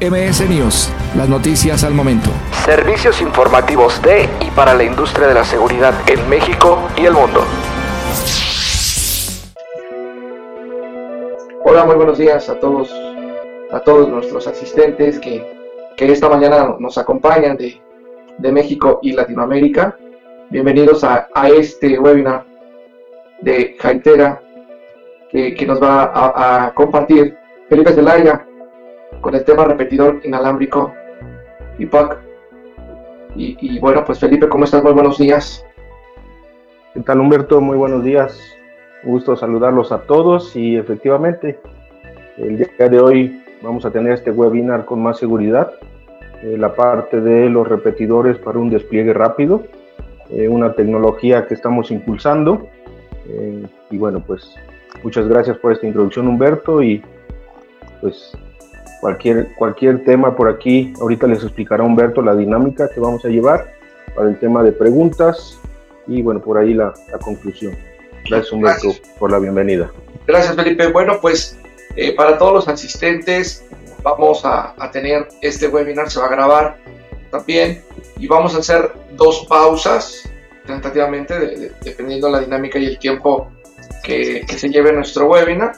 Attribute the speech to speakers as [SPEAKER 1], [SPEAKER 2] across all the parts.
[SPEAKER 1] MS News, las noticias al momento.
[SPEAKER 2] Servicios informativos de y para la industria de la seguridad en México y el mundo.
[SPEAKER 3] Hola, muy buenos días a todos, a todos nuestros asistentes que, que esta mañana nos acompañan de, de México y Latinoamérica. Bienvenidos a, a este webinar de Jaitera que, que nos va a, a compartir Felipe Zelaya, con el tema repetidor inalámbrico. Y, y bueno, pues Felipe, ¿cómo estás? Muy buenos días.
[SPEAKER 4] ¿Qué tal Humberto? Muy buenos días. Gusto saludarlos a todos y efectivamente el día de hoy vamos a tener este webinar con más seguridad. Eh, la parte de los repetidores para un despliegue rápido, eh, una tecnología que estamos impulsando. Eh, y bueno, pues muchas gracias por esta introducción Humberto y pues cualquier, cualquier tema por aquí. Ahorita les explicará Humberto la dinámica que vamos a llevar para el tema de preguntas y bueno, por ahí la, la conclusión. Gracias Humberto Gracias. por la bienvenida.
[SPEAKER 3] Gracias Felipe. Bueno, pues eh, para todos los asistentes vamos a, a, tener este webinar, se va a grabar también y vamos a hacer dos pausas tentativamente, de, de, dependiendo la dinámica y el tiempo que, que, se lleve nuestro webinar,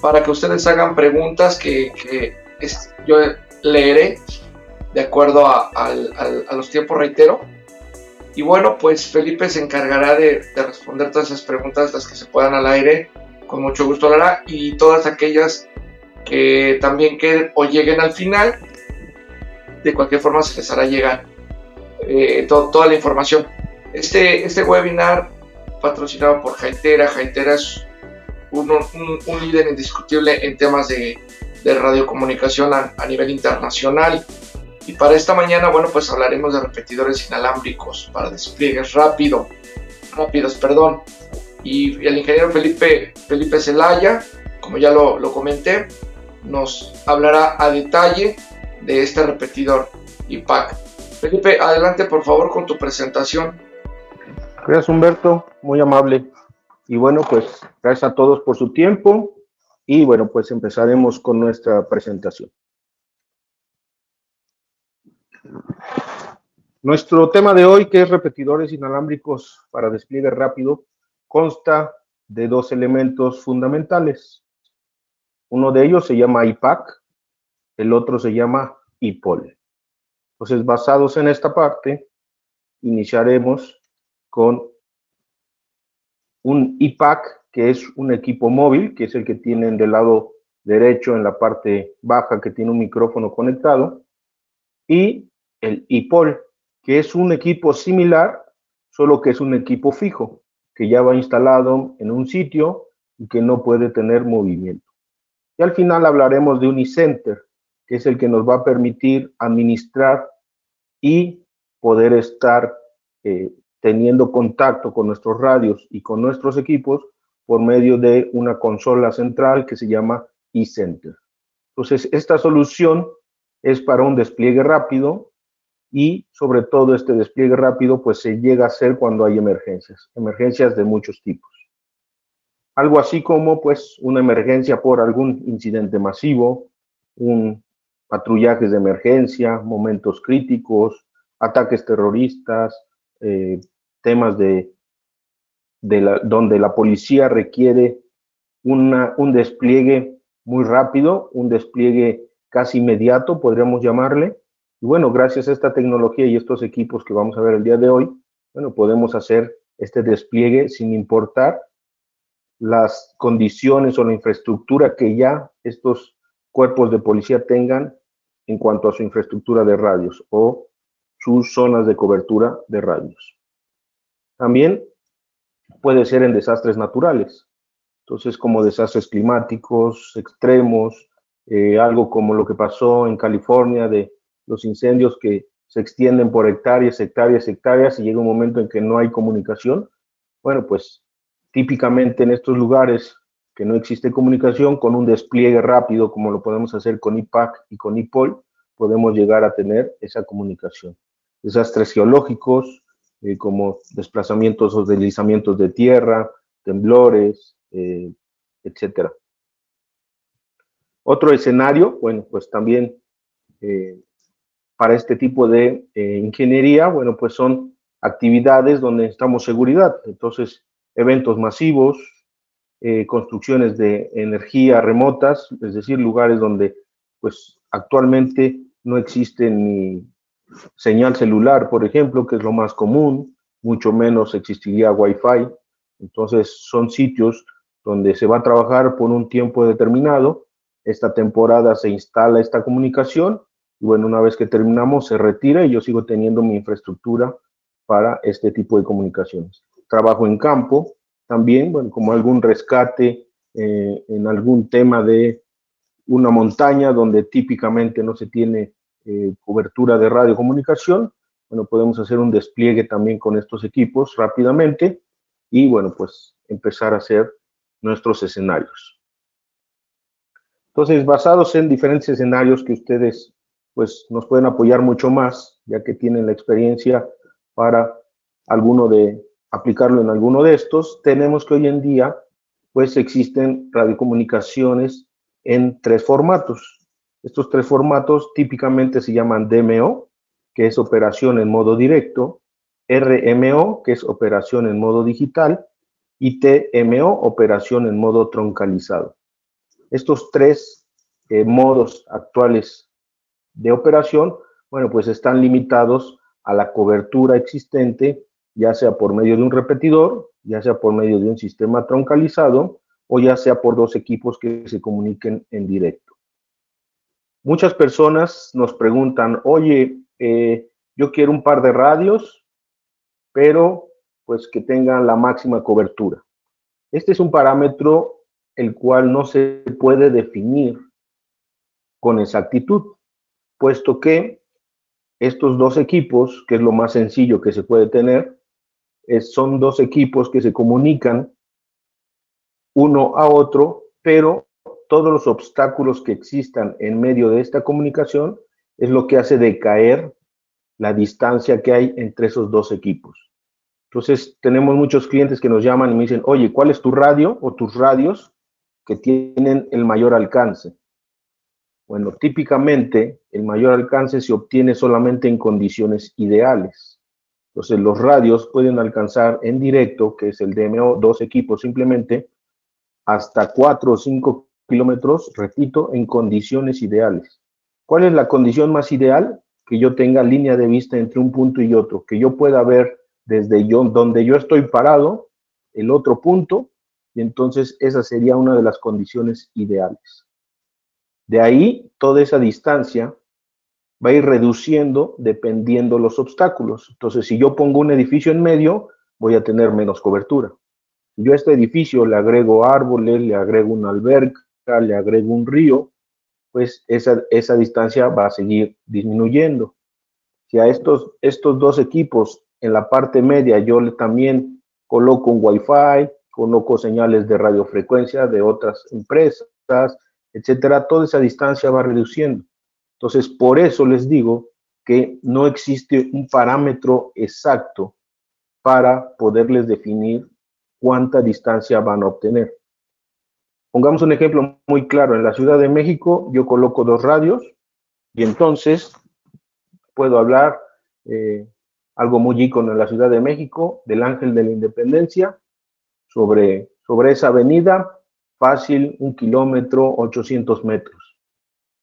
[SPEAKER 3] para que ustedes hagan preguntas que, que es, yo leeré de acuerdo a, a, a, los tiempos, reitero. Y bueno, pues Felipe se encargará de, de, responder todas esas preguntas, las que se puedan al aire, con mucho gusto lo hará, y todas aquellas que también queden o lleguen al final, de cualquier forma se les hará llegar eh, to, toda la información. Este, este webinar patrocinado por Jaitera, Jaitera es un, un, un líder indiscutible en temas de, de radiocomunicación a, a, nivel internacional. Y para esta mañana, bueno, pues hablaremos de repetidores inalámbricos para despliegues rápido, rápidos, perdón. Y el ingeniero Felipe, Felipe Zelaya, como ya lo, lo comenté, nos hablará a detalle de este repetidor IPAC. Felipe, adelante por favor con tu presentación.
[SPEAKER 4] Gracias Humberto, muy amable. Y bueno, pues gracias a todos por su tiempo y bueno, pues empezaremos con nuestra presentación. Nuestro tema de hoy, que es repetidores inalámbricos para despliegue rápido, consta de dos elementos fundamentales. Uno de ellos se llama IPAC, el otro se llama IPOL. Entonces, basados en esta parte, iniciaremos con un IPAC, que es un equipo móvil, que es el que tienen del lado derecho en la parte baja, que tiene un micrófono conectado, y el IPOL, que es un equipo similar, solo que es un equipo fijo, que ya va instalado en un sitio y que no puede tener movimiento. Y al final hablaremos de un iCenter, que es el que nos va a permitir administrar y poder estar eh, teniendo contacto con nuestros radios y con nuestros equipos por medio de una consola central que se llama eCenter. Entonces, esta solución es para un despliegue rápido y sobre todo este despliegue rápido pues se llega a hacer cuando hay emergencias, emergencias de muchos tipos. Algo así como pues una emergencia por algún incidente masivo, un patrullajes de emergencia, momentos críticos, ataques terroristas, eh, temas de, donde la policía requiere una, un despliegue muy rápido, un despliegue casi inmediato, podríamos llamarle. Y bueno, gracias a esta tecnología y estos equipos que vamos a ver el día de hoy, bueno, podemos hacer este despliegue sin importar las condiciones o la infraestructura que ya estos cuerpos de policía tengan en cuanto a su infraestructura de radios o sus zonas de cobertura de radios. También puede ser en desastres naturales, entonces como desastres climáticos extremos, eh, algo como lo que pasó en California de los incendios que se extienden por hectáreas, hectáreas, hectáreas y llega un momento en que no hay comunicación. Bueno, pues típicamente en estos lugares que no existe comunicación, con un despliegue rápido como lo podemos hacer con IPAC y con IPOL, podemos llegar a tener esa comunicación. Desastres geológicos, eh, como desplazamientos o deslizamientos de tierra, temblores, eh, etcétera. Otro escenario, bueno, pues también eh, para este tipo de eh, ingeniería, bueno, pues son actividades donde necesitamos seguridad. Entonces, eventos masivos, construcciones de energía remotas, es decir, lugares donde pues actualmente no existe ni señal celular, por ejemplo, que es lo más común, mucho menos existiría Wi-Fi. Entonces, son sitios donde se va a trabajar por un tiempo determinado. Esta temporada se instala esta comunicación y bueno, una vez que terminamos se retira y yo sigo teniendo mi infraestructura para este tipo de comunicaciones. Trabajo en campo también, bueno, como algún rescate eh, en algún tema de una montaña donde típicamente no se tiene eh, cobertura de radiocomunicación. Bueno, podemos hacer un despliegue también con estos equipos rápidamente y bueno, pues empezar a hacer nuestros escenarios. Entonces, basados en diferentes escenarios que ustedes pues nos pueden apoyar mucho más, ya que tienen la experiencia para alguno de aplicarlo en alguno de estos, tenemos que hoy en día pues existen radiocomunicaciones en tres formatos. Estos tres formatos típicamente se llaman DMO, que es operación en modo directo, RMO, que es operación en modo digital, y TMO, operación en modo troncalizado. Estos tres eh, modos actuales de operación, bueno, pues están limitados a la cobertura existente, ya sea por medio de un repetidor, ya sea por medio de un sistema troncalizado o ya sea por dos equipos que se comuniquen en directo. Muchas personas nos preguntan, oye, eh, yo quiero un par de radios, pero pues que tengan la máxima cobertura. Este es un parámetro el cual no se puede definir con exactitud puesto que estos dos equipos, que es lo más sencillo que se puede tener, son dos equipos que se comunican uno a otro, pero todos los obstáculos que existan en medio de esta comunicación es lo que hace decaer la distancia que hay entre esos dos equipos. Entonces, tenemos muchos clientes que nos llaman y me dicen, oye, ¿cuál es tu radio o tus radios que tienen el mayor alcance? Bueno, típicamente el mayor alcance se obtiene solamente en condiciones ideales. Entonces los radios pueden alcanzar en directo, que es el DMO, dos equipos simplemente, hasta 4 o 5 kilómetros, repito, en condiciones ideales. ¿Cuál es la condición más ideal? Que yo tenga línea de vista entre un punto y otro, que yo pueda ver desde donde yo estoy parado el otro punto, y entonces esa sería una de las condiciones ideales. De ahí, toda esa distancia va a ir reduciendo dependiendo los obstáculos. Entonces, si yo pongo un edificio en medio, voy a tener menos cobertura. Yo a este edificio le agrego árboles, le agrego una alberca, le agrego un río, pues esa, esa distancia va a seguir disminuyendo. Si a estos, estos dos equipos en la parte media yo le también coloco un Wi-Fi, coloco señales de radiofrecuencia de otras empresas, etcétera, toda esa distancia va reduciendo. Entonces, por eso les digo que no existe un parámetro exacto para poderles definir cuánta distancia van a obtener. Pongamos un ejemplo muy claro. En la Ciudad de México yo coloco dos radios y entonces puedo hablar eh, algo muy ícono en la Ciudad de México del Ángel de la Independencia sobre, sobre esa avenida fácil un kilómetro, 800 metros.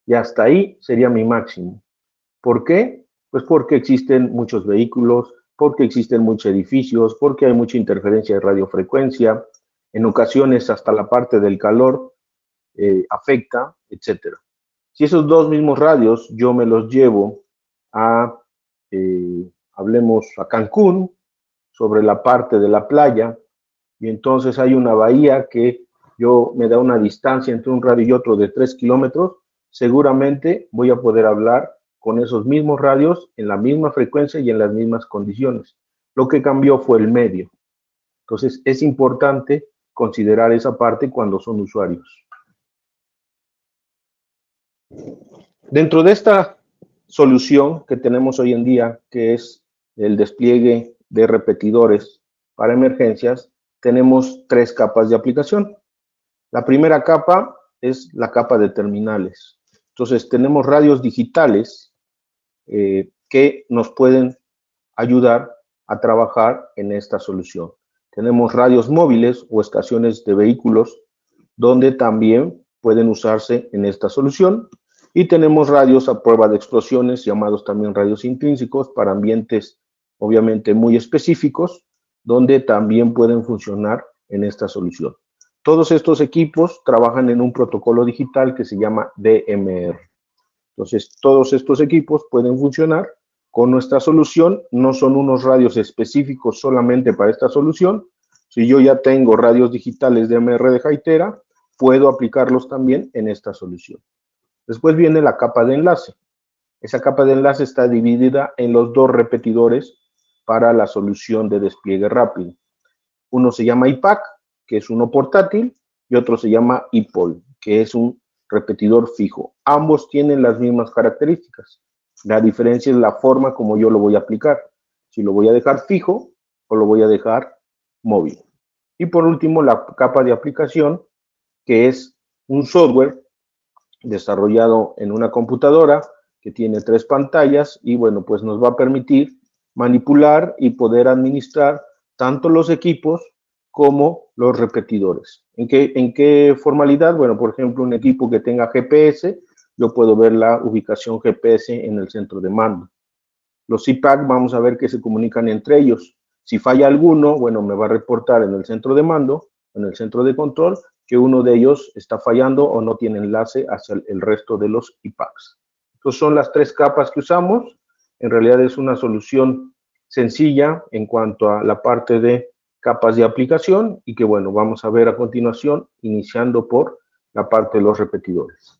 [SPEAKER 4] Y hasta ahí sería mi máximo. ¿Por qué? Pues porque existen muchos vehículos, porque existen muchos edificios, porque hay mucha interferencia de radiofrecuencia, en ocasiones hasta la parte del calor eh, afecta, etc. Si esos dos mismos radios yo me los llevo a, eh, hablemos, a Cancún, sobre la parte de la playa, y entonces hay una bahía que yo me da una distancia entre un radio y otro de 3 kilómetros, seguramente voy a poder hablar con esos mismos radios en la misma frecuencia y en las mismas condiciones. Lo que cambió fue el medio. Entonces es importante considerar esa parte cuando son usuarios. Dentro de esta solución que tenemos hoy en día, que es el despliegue de repetidores para emergencias, tenemos tres capas de aplicación. La primera capa es la capa de terminales. Entonces tenemos radios digitales eh, que nos pueden ayudar a trabajar en esta solución. Tenemos radios móviles o estaciones de vehículos donde también pueden usarse en esta solución. Y tenemos radios a prueba de explosiones, llamados también radios intrínsecos, para ambientes obviamente muy específicos, donde también pueden funcionar en esta solución. Todos estos equipos trabajan en un protocolo digital que se llama DMR. Entonces, todos estos equipos pueden funcionar con nuestra solución. No son unos radios específicos solamente para esta solución. Si yo ya tengo radios digitales DMR de Jaitera, puedo aplicarlos también en esta solución. Después viene la capa de enlace. Esa capa de enlace está dividida en los dos repetidores para la solución de despliegue rápido. Uno se llama IPAC que es uno portátil, y otro se llama IPOL, que es un repetidor fijo. Ambos tienen las mismas características. La diferencia es la forma como yo lo voy a aplicar. Si lo voy a dejar fijo o lo voy a dejar móvil. Y por último, la capa de aplicación, que es un software desarrollado en una computadora que tiene tres pantallas y bueno, pues nos va a permitir manipular y poder administrar tanto los equipos como los repetidores. ¿En qué, ¿En qué formalidad? Bueno, por ejemplo, un equipo que tenga GPS, yo puedo ver la ubicación GPS en el centro de mando. Los IPAC vamos a ver que se comunican entre ellos. Si falla alguno, bueno, me va a reportar en el centro de mando, en el centro de control, que uno de ellos está fallando o no tiene enlace hacia el resto de los IPACs. Entonces son las tres capas que usamos. En realidad es una solución sencilla en cuanto a la parte de capas de aplicación y que bueno, vamos a ver a continuación, iniciando por la parte de los repetidores.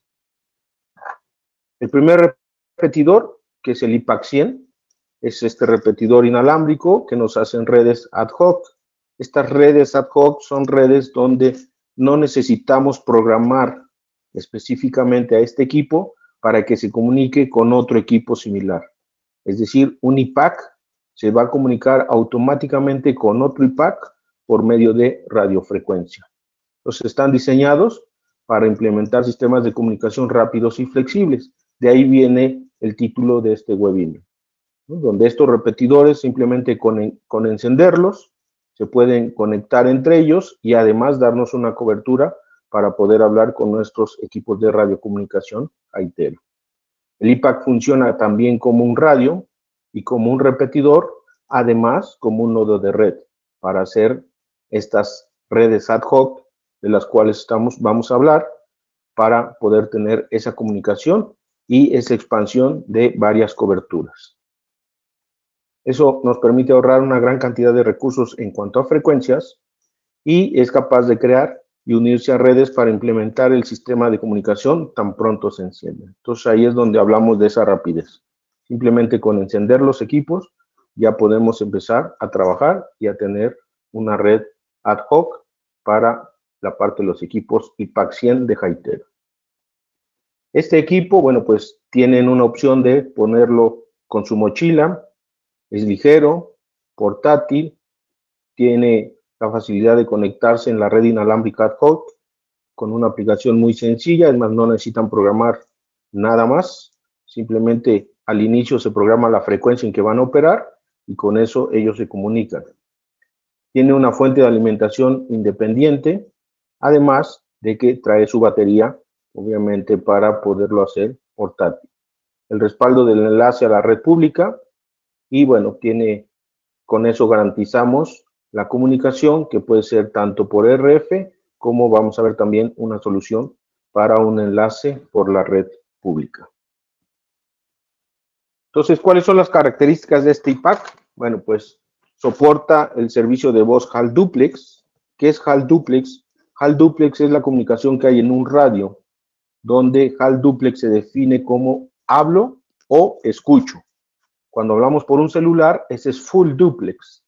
[SPEAKER 4] El primer repetidor, que es el IPAC 100, es este repetidor inalámbrico que nos hacen redes ad hoc. Estas redes ad hoc son redes donde no necesitamos programar específicamente a este equipo para que se comunique con otro equipo similar. Es decir, un IPAC se va a comunicar automáticamente con otro IPAC por medio de radiofrecuencia. Entonces están diseñados para implementar sistemas de comunicación rápidos y flexibles. De ahí viene el título de este webinar, donde estos repetidores simplemente con, encenderlos se pueden conectar entre ellos y además darnos una cobertura para poder hablar con nuestros equipos de radiocomunicación AITERO. El IPAC funciona también como un radio y como un repetidor, además como un nodo de red para hacer estas redes ad hoc de las cuales estamos, vamos a hablar para poder tener esa comunicación y esa expansión de varias coberturas. Eso nos permite ahorrar una gran cantidad de recursos en cuanto a frecuencias y es capaz de crear y unirse a redes para implementar el sistema de comunicación tan pronto se enciende. Entonces ahí es donde hablamos de esa rapidez. Simplemente con encender los equipos ya podemos empezar a trabajar y a tener una red ad hoc para la parte de los equipos IPAC 100 de Haitero. Este equipo, bueno, pues tienen una opción de ponerlo con su mochila, es ligero, portátil, tiene la facilidad de conectarse en la red inalámbrica ad hoc con una aplicación muy sencilla, además no necesitan programar nada más, simplemente al inicio se programa la frecuencia en que van a operar y con eso ellos se comunican. Tiene una fuente de alimentación independiente, además de que trae su batería, obviamente, para poderlo hacer portátil. El respaldo del enlace a la red pública y bueno, tiene, con eso garantizamos la comunicación que puede ser tanto por RF como vamos a ver también una solución para un enlace por la red pública. Entonces, ¿cuáles son las características de este IPAC? Bueno, pues soporta el servicio de voz HAL Duplex. ¿Qué es HAL Duplex? HAL Duplex es la comunicación que hay en un radio, donde HAL Duplex se define como hablo o escucho. Cuando hablamos por un celular, ese es Full Duplex.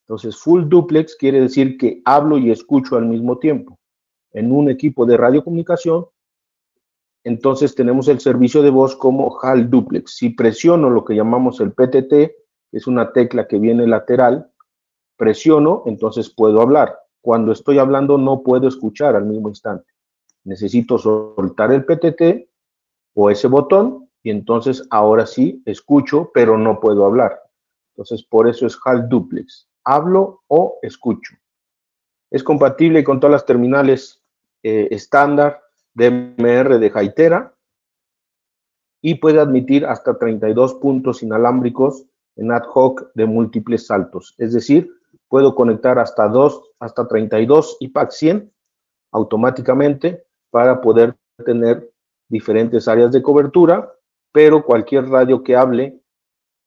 [SPEAKER 4] Entonces, Full Duplex quiere decir que hablo y escucho al mismo tiempo. En un equipo de radiocomunicación, entonces tenemos el servicio de voz como HAL Duplex. Si presiono lo que llamamos el PTT, que es una tecla que viene lateral, presiono, entonces puedo hablar. Cuando estoy hablando no puedo escuchar al mismo instante. Necesito soltar el PTT o ese botón y entonces ahora sí escucho, pero no puedo hablar. Entonces por eso es HAL Duplex. Hablo o escucho. Es compatible con todas las terminales eh, estándar DMR de Hytera y puede admitir hasta 32 puntos inalámbricos en ad hoc de múltiples saltos. Es decir, puedo conectar hasta, dos, hasta 32 IPAC 100 automáticamente para poder tener diferentes áreas de cobertura, pero cualquier radio que hable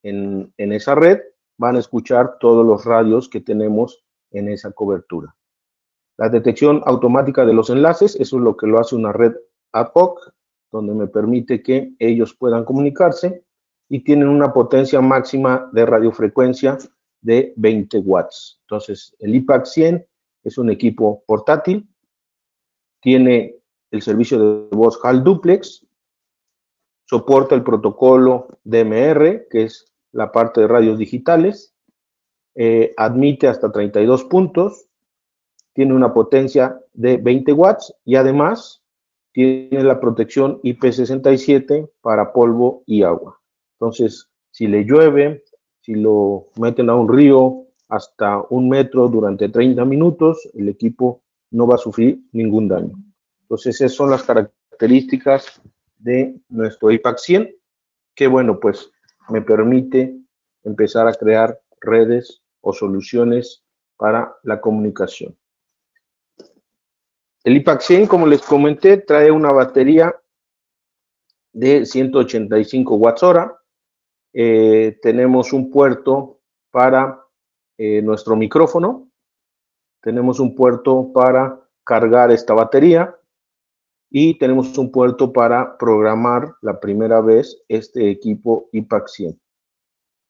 [SPEAKER 4] en, en esa red van a escuchar todos los radios que tenemos en esa cobertura. La detección automática de los enlaces, eso es lo que lo hace una red ad hoc, donde me permite que ellos puedan comunicarse y tienen una potencia máxima de radiofrecuencia de 20 watts. Entonces, el IPAC 100 es un equipo portátil, tiene el servicio de voz HAL Duplex, soporta el protocolo DMR, que es la parte de radios digitales, eh, admite hasta 32 puntos, tiene una potencia de 20 watts y además tiene la protección IP67 para polvo y agua. Entonces, si le llueve, si lo meten a un río hasta un metro durante 30 minutos, el equipo no va a sufrir ningún daño. Entonces, esas son las características de nuestro IPAC 100, que bueno, pues me permite empezar a crear redes o soluciones para la comunicación. El IPAC 100, como les comenté, trae una batería de 185 watts hora. Eh, tenemos un puerto para eh, nuestro micrófono. Tenemos un puerto para cargar esta batería y tenemos un puerto para programar la primera vez este equipo IPAC 100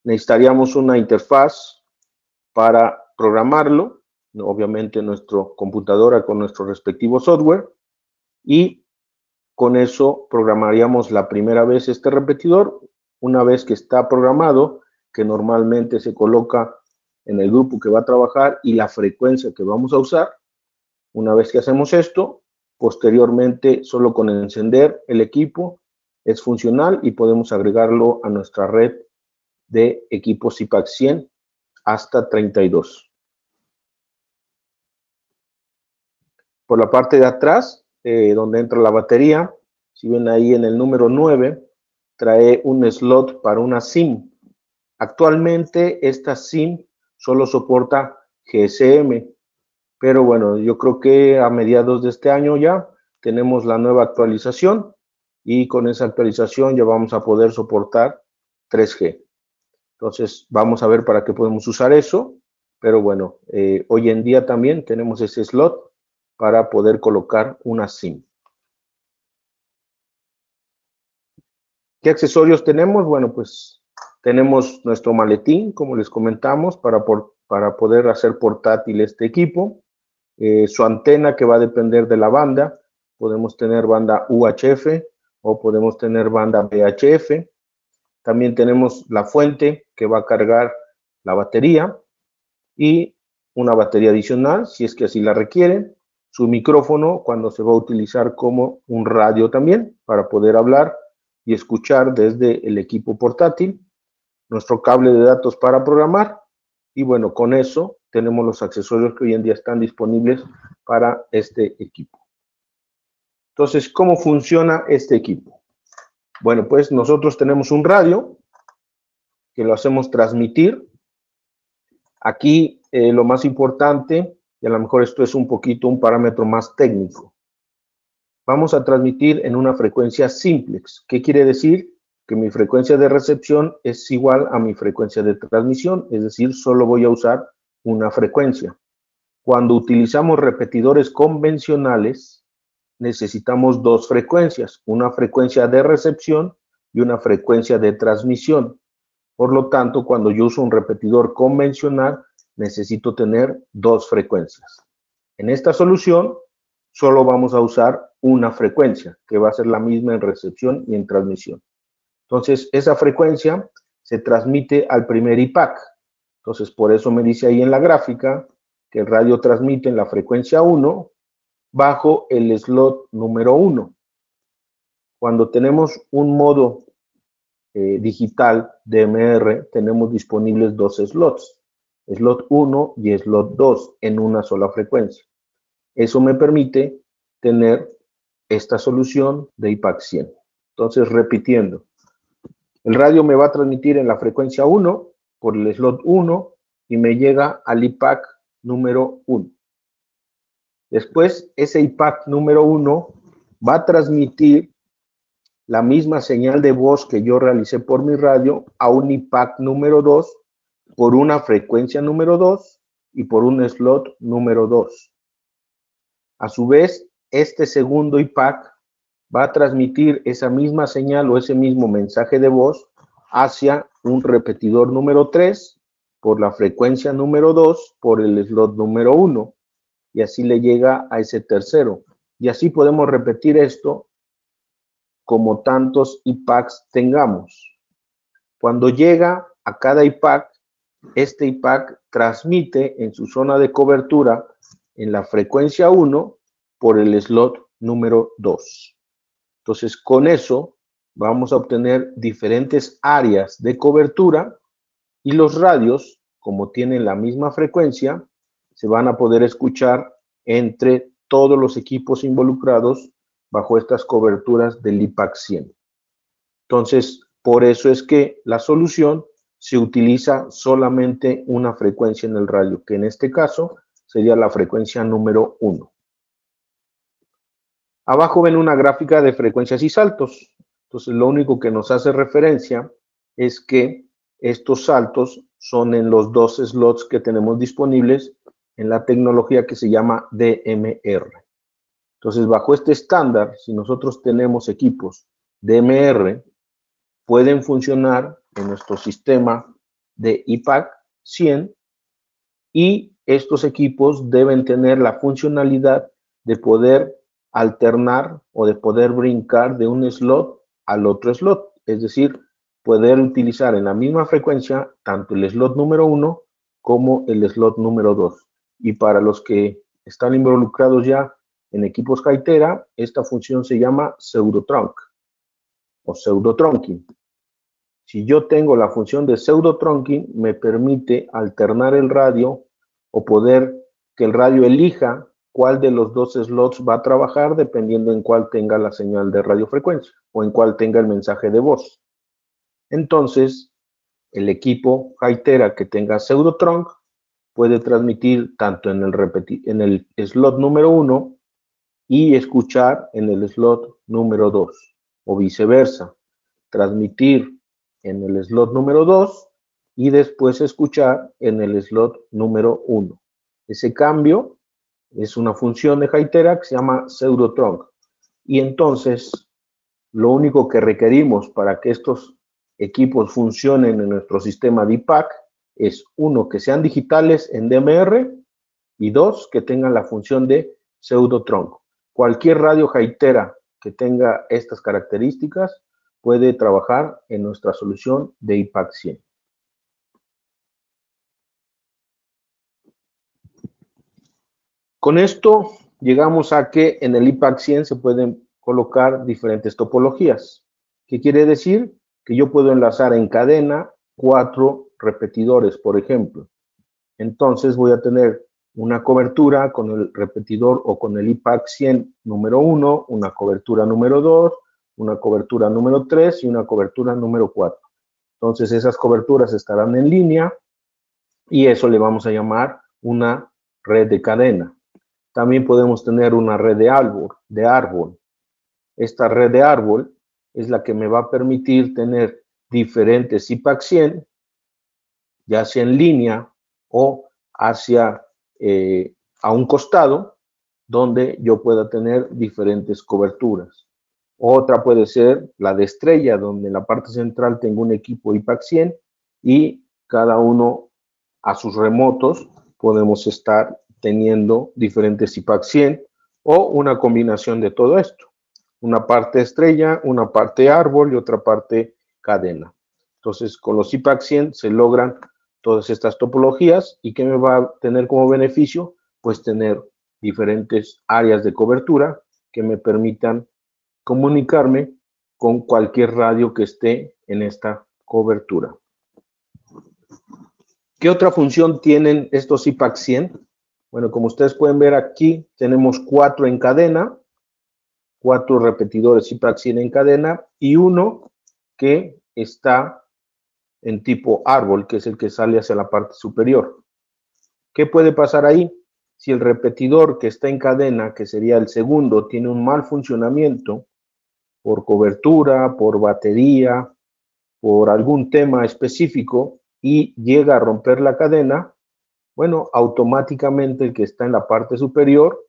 [SPEAKER 4] necesitaríamos una interfaz para programarlo, obviamente nuestra computadora con nuestro respectivo software, y con eso programaríamos la primera vez este repetidor. Una vez que está programado, que normalmente se coloca en el grupo que va a trabajar y la frecuencia que vamos a usar. Una vez que hacemos esto, posteriormente solo con encender el equipo es funcional y podemos agregarlo a nuestra red de equipos IPAC 100 hasta 32. Por la parte de atrás, eh, donde entra la batería, si ven ahí en el número 9, trae un slot para una SIM. Actualmente esta SIM solo soporta GSM, pero bueno, yo creo que a mediados de este año ya tenemos la nueva actualización y con esa actualización ya vamos a poder soportar 3G. Entonces, vamos a ver para qué podemos usar eso. Pero bueno, eh, hoy en día también tenemos ese slot para poder colocar una SIM. ¿Qué accesorios tenemos? Bueno, pues tenemos nuestro maletín, como les comentamos, para, para poder hacer portátil este equipo. Eh, su antena que va a depender de la banda. Podemos tener banda UHF o podemos tener banda VHF. También tenemos la fuente que va a cargar la batería y una batería adicional, si es que así la requieren. Su micrófono cuando se va a utilizar como un radio también para poder hablar y escuchar desde el equipo portátil. Nuestro cable de datos para programar. Y bueno, con eso tenemos los accesorios que hoy en día están disponibles para este equipo. Entonces, ¿cómo funciona este equipo? Bueno, pues nosotros tenemos un radio que lo hacemos transmitir. Aquí eh, lo más importante, y a lo mejor esto es un poquito un parámetro más técnico, vamos a transmitir en una frecuencia simplex. ¿Qué quiere decir? Que mi frecuencia de recepción es igual a mi frecuencia de transmisión, es decir, solo voy a usar una frecuencia. Cuando utilizamos repetidores convencionales, necesitamos dos frecuencias, una frecuencia de recepción y una frecuencia de transmisión. Por lo tanto, cuando yo uso un repetidor convencional, necesito tener dos frecuencias. En esta solución, solo vamos a usar una frecuencia, que va a ser la misma en recepción y en transmisión. Entonces, esa frecuencia se transmite al primer IPAC. Entonces, por eso me dice ahí en la gráfica que el radio transmite en la frecuencia 1 bajo el slot número 1. cuando tenemos un modo eh, digital DMR, tenemos disponibles dos slots, slot 1 y slot 2 en una sola frecuencia. Eso me permite tener esta solución de IPAC 100. Entonces, repitiendo, el radio me va a transmitir en la frecuencia 1 por el slot 1 y me llega al IPAC número 1. Después, ese IPAC número 1 va a transmitir la misma señal de voz que yo realicé por mi radio a un IPAC número 2 por una frecuencia número 2 y por un slot número 2. A su vez, este segundo IPAC va a transmitir esa misma señal o ese mismo mensaje de voz hacia un repetidor número 3 por la frecuencia número 2 por el slot número 1 y así le llega a ese tercero. Y así podemos repetir esto como tantos IPACs tengamos. Cuando llega a cada IPAC, este IPAC transmite en su zona de cobertura en la frecuencia 1 por el slot número 2. Entonces, con eso vamos a obtener diferentes áreas de cobertura y los radios, como tienen la misma frecuencia, se van a poder escuchar entre todos los equipos involucrados bajo estas coberturas del IPAC 100. Entonces, por eso es que la solución se utiliza solamente una frecuencia en el radio, que en este caso sería la frecuencia número 1. Abajo ven una gráfica de frecuencias y saltos. Entonces, lo único que nos hace referencia es que estos saltos son en los dos slots que tenemos disponibles en la tecnología que se llama DMR. Entonces, bajo este estándar, si nosotros tenemos equipos DMR, pueden funcionar en nuestro sistema de IPAC 100 y estos equipos deben tener la funcionalidad de poder alternar o de poder brincar de un slot al otro slot, es decir, poder utilizar en la misma frecuencia tanto el slot número 1 como el slot número 2. Y para los que están involucrados ya en equipos Kaitera, esta función se llama pseudotrunk o pseudotrunking. Si yo tengo la función de pseudotrunking, me permite alternar el radio o poder que el radio elija cuál de los dos slots va a trabajar dependiendo en cuál tenga la señal de radiofrecuencia o en cuál tenga el mensaje de voz. Entonces, el equipo Hytera que tenga pseudotrunk puede transmitir tanto en el, en el slot número 1 y escuchar en el slot número 2 o viceversa. Transmitir en el slot número 2 y después escuchar en el slot número 1. Ese cambio es una función de Hytera que se llama pseudotrunk. Y entonces, lo único que requerimos para que estos equipos funcionen en nuestro sistema de IPAC es uno, que sean digitales en DMR y dos, que tengan la función de pseudotrunk. Cualquier radio Hytera que tenga estas características puede trabajar en nuestra solución de IPAC 100. Con esto llegamos a que en el IPAC 100 se pueden colocar diferentes topologías. ¿Qué quiere decir? Que yo puedo enlazar en cadena cuatro repetidores, por ejemplo. Entonces voy a tener una cobertura con el repetidor o con el IPAC 100 número 1, una cobertura número 2, una cobertura número 3 y una cobertura número 4. Entonces esas coberturas estarán en línea y eso le vamos a llamar una red de cadena. También podemos tener una red de árbol, de árbol. Esta red de árbol es la que me va a permitir tener diferentes IPAC 100, ya sea en línea o hacia eh, a un costado, donde yo pueda tener diferentes coberturas. Otra puede ser la de estrella, donde en la parte central tengo un equipo IPAC 100 y cada uno a sus remotos podemos estar teniendo diferentes IPAC 100 o una combinación de todo esto. Una parte estrella, una parte árbol y otra parte cadena. Entonces, con los IPAC 100 se logran todas estas topologías y ¿qué me va a tener como beneficio? Pues tener diferentes áreas de cobertura que me permitan comunicarme con cualquier radio que esté en esta cobertura. ¿Qué otra función tienen estos IPAC 100? Bueno, como ustedes pueden ver aquí, tenemos cuatro en cadena, cuatro repetidores 100 en cadena y uno que está en tipo árbol, que es el que sale hacia la parte superior. ¿Qué puede pasar ahí? Si el repetidor que está en cadena, que sería el segundo, tiene un mal funcionamiento por cobertura, por batería, por algún tema específico y llega a romper la cadena, bueno, automáticamente el que está en la parte superior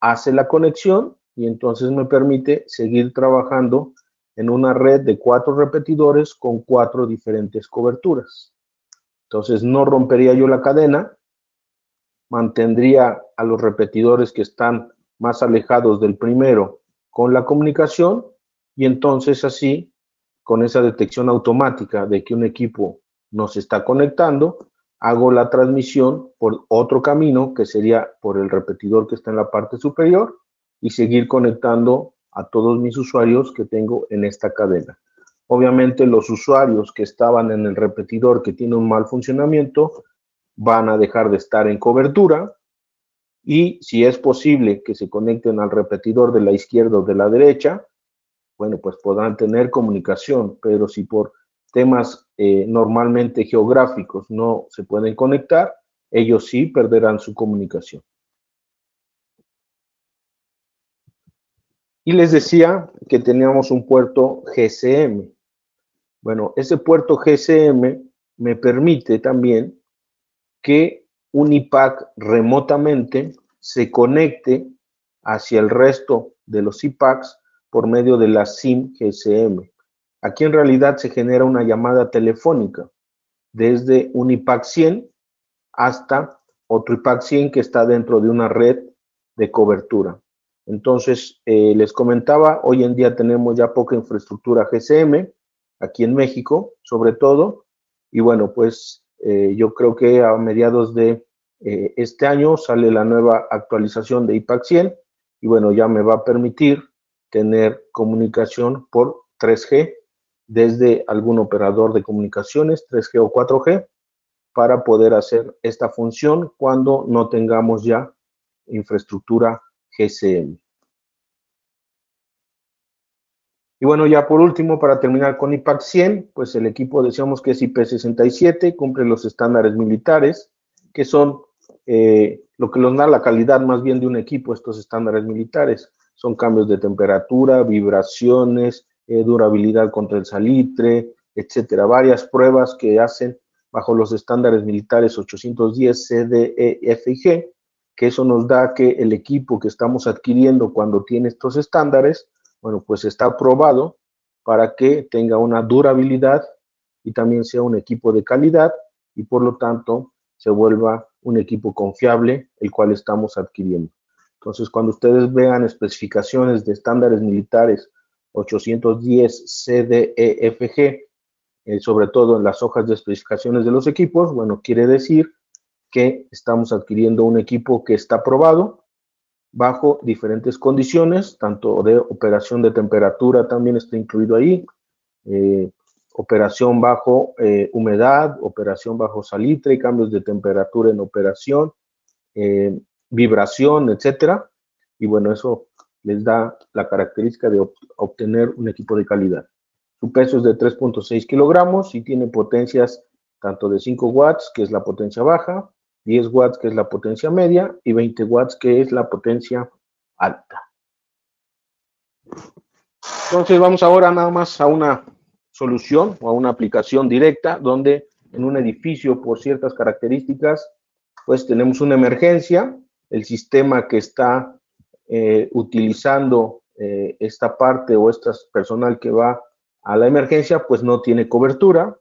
[SPEAKER 4] hace la conexión y entonces me permite seguir trabajando en una red de cuatro repetidores con cuatro diferentes coberturas. Entonces no rompería yo la cadena, mantendría a los repetidores que están más alejados del primero con la comunicación y entonces así, con esa detección automática de que un equipo nos está conectando, hago la transmisión por otro camino que sería por el repetidor que está en la parte superior y seguir conectando a todos mis usuarios que tengo en esta cadena. Obviamente los usuarios que estaban en el repetidor que tiene un mal funcionamiento van a dejar de estar en cobertura y si es posible que se conecten al repetidor de la izquierda o de la derecha, bueno, pues podrán tener comunicación, pero si por temas eh, normalmente geográficos no se pueden conectar, ellos sí perderán su comunicación. Y les decía que teníamos un puerto GCM. Bueno, ese puerto GCM me permite también que un IPAC remotamente se conecte hacia el resto de los IPACs por medio de la SIM GCM. Aquí en realidad se genera una llamada telefónica desde un IPAC 100 hasta otro IPAC 100 que está dentro de una red de cobertura. Entonces, eh, les comentaba, hoy en día tenemos ya poca infraestructura GCM, aquí en México, sobre todo, y bueno, pues eh, yo creo que a mediados de eh, este año sale la nueva actualización de IPAC 100, y bueno, ya me va a permitir tener comunicación por 3G desde algún operador de comunicaciones, 3G o 4G, para poder hacer esta función cuando no tengamos ya infraestructura GCM. Y bueno, ya por último, para terminar con IPAC 100, pues el equipo decíamos que es IP67, cumple los estándares militares, que son eh, lo que nos da la calidad más bien de un equipo, estos estándares militares. Son cambios de temperatura, vibraciones, eh, durabilidad contra el salitre, etcétera. Varias pruebas que hacen bajo los estándares militares 810 CDE, F y G que eso nos da que el equipo que estamos adquiriendo cuando tiene estos estándares, bueno, pues está aprobado para que tenga una durabilidad y también sea un equipo de calidad y por lo tanto se vuelva un equipo confiable el cual estamos adquiriendo. Entonces, cuando ustedes vean especificaciones de estándares militares 810 CDEFG, eh, sobre todo en las hojas de especificaciones de los equipos, bueno, quiere decir que estamos adquiriendo un equipo que está probado bajo diferentes condiciones, tanto de operación de temperatura también está incluido ahí, eh, operación bajo eh, humedad, operación bajo salitre, cambios de temperatura en operación, eh, vibración, etcétera. Y bueno, eso les da la característica de obtener un equipo de calidad. Su peso es de 3.6 kilogramos y tiene potencias tanto de 5 watts, que es la potencia baja, 10 watts que es la potencia media y 20 watts que es la potencia alta. Entonces vamos ahora nada más a una solución o a una aplicación directa donde en un edificio por ciertas características pues tenemos una emergencia, el sistema que está eh, utilizando eh, esta parte o este personal que va a la emergencia pues no tiene cobertura,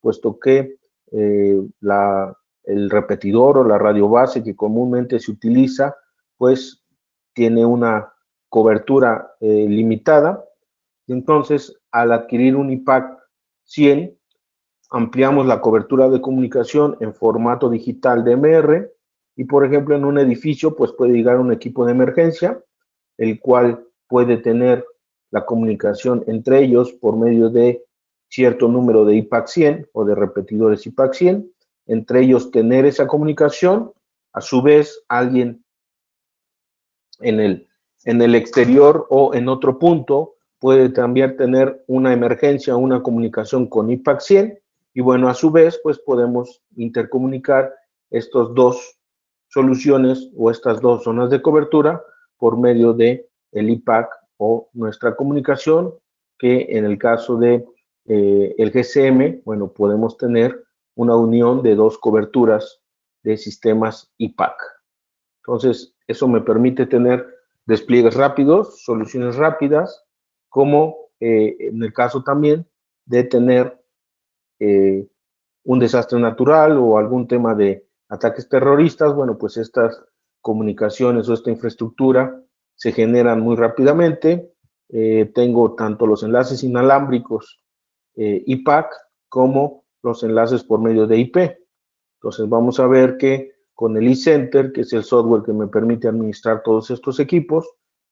[SPEAKER 4] puesto que eh, la el repetidor o la radio base que comúnmente se utiliza, pues tiene una cobertura limitada. Entonces, al adquirir un IPAC 100, ampliamos la cobertura de comunicación en formato digital DMR y, por ejemplo, en un edificio, pues puede llegar un equipo de emergencia, el cual puede tener la comunicación entre ellos por medio de cierto número de IPAC 100 o de repetidores IPAC 100, entre ellos tener esa comunicación, a su vez alguien en el, en el exterior o en otro punto puede también tener una emergencia, una comunicación con IPAC 100 y bueno, a su vez pues podemos intercomunicar estos dos soluciones o estas dos zonas de cobertura por medio de el IPAC o nuestra comunicación, que en el caso de eh, el GCM, bueno, podemos tener una unión de dos coberturas de sistemas IPAC. Entonces, eso me permite tener despliegues rápidos, soluciones rápidas, como eh, en el caso también de tener eh, un desastre natural o algún tema de ataques terroristas, bueno, pues estas comunicaciones o esta infraestructura se generan muy rápidamente. Eh, tengo tanto los enlaces inalámbricos eh, IPAC como los enlaces por medio de IP. Entonces vamos a ver que con el eCenter, que es el software que me permite administrar todos estos equipos,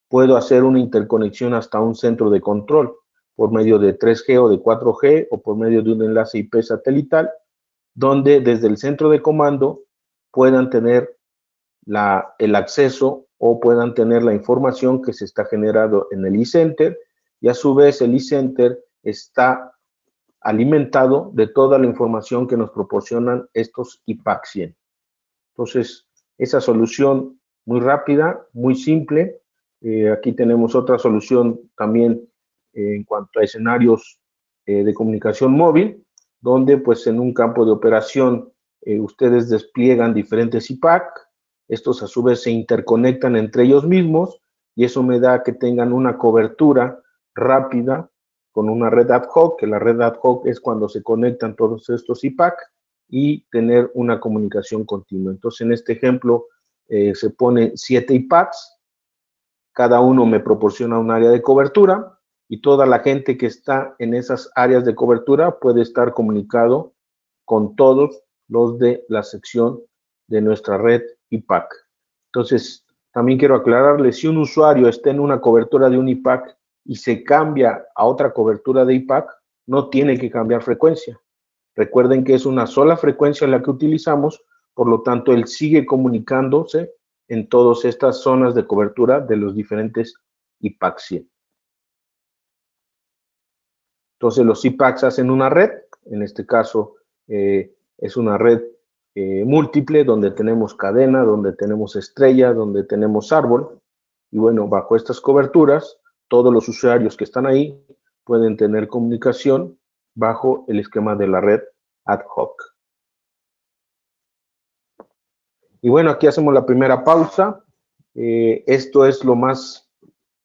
[SPEAKER 4] puedo hacer una interconexión hasta un centro de control por medio de 3G o de 4G o por medio de un enlace IP satelital, donde desde el centro de comando puedan tener la, el acceso o puedan tener la información que se está generando en el eCenter y a su vez el eCenter está alimentado de toda la información que nos proporcionan estos IPAC 100. Entonces, esa solución muy rápida, muy simple. Eh, aquí tenemos otra solución también eh, en cuanto a escenarios eh, de comunicación móvil, donde pues en un campo de operación eh, ustedes despliegan diferentes IPAC, estos a su vez se interconectan entre ellos mismos y eso me da que tengan una cobertura rápida con una red ad hoc, que la red ad hoc es cuando se conectan todos estos IPAC y tener una comunicación continua. Entonces, en este ejemplo eh, se pone siete IPACs, cada uno me proporciona un área de cobertura y toda la gente que está en esas áreas de cobertura puede estar comunicado con todos los de la sección de nuestra red IPAC. Entonces, también quiero aclararles, si un usuario está en una cobertura de un IPAC y se cambia a otra cobertura de IPAC, no tiene que cambiar frecuencia. Recuerden que es una sola frecuencia la que utilizamos, por lo tanto, él sigue comunicándose en todas estas zonas de cobertura de los diferentes IPAC 100. Entonces, los IPACs hacen una red, en este caso, eh, es una red eh, múltiple donde tenemos cadena, donde tenemos estrella, donde tenemos árbol. Y bueno, bajo estas coberturas, todos los usuarios que están ahí pueden tener comunicación bajo el esquema de la red ad hoc. Y bueno, aquí hacemos la primera pausa. Eh, esto es lo más,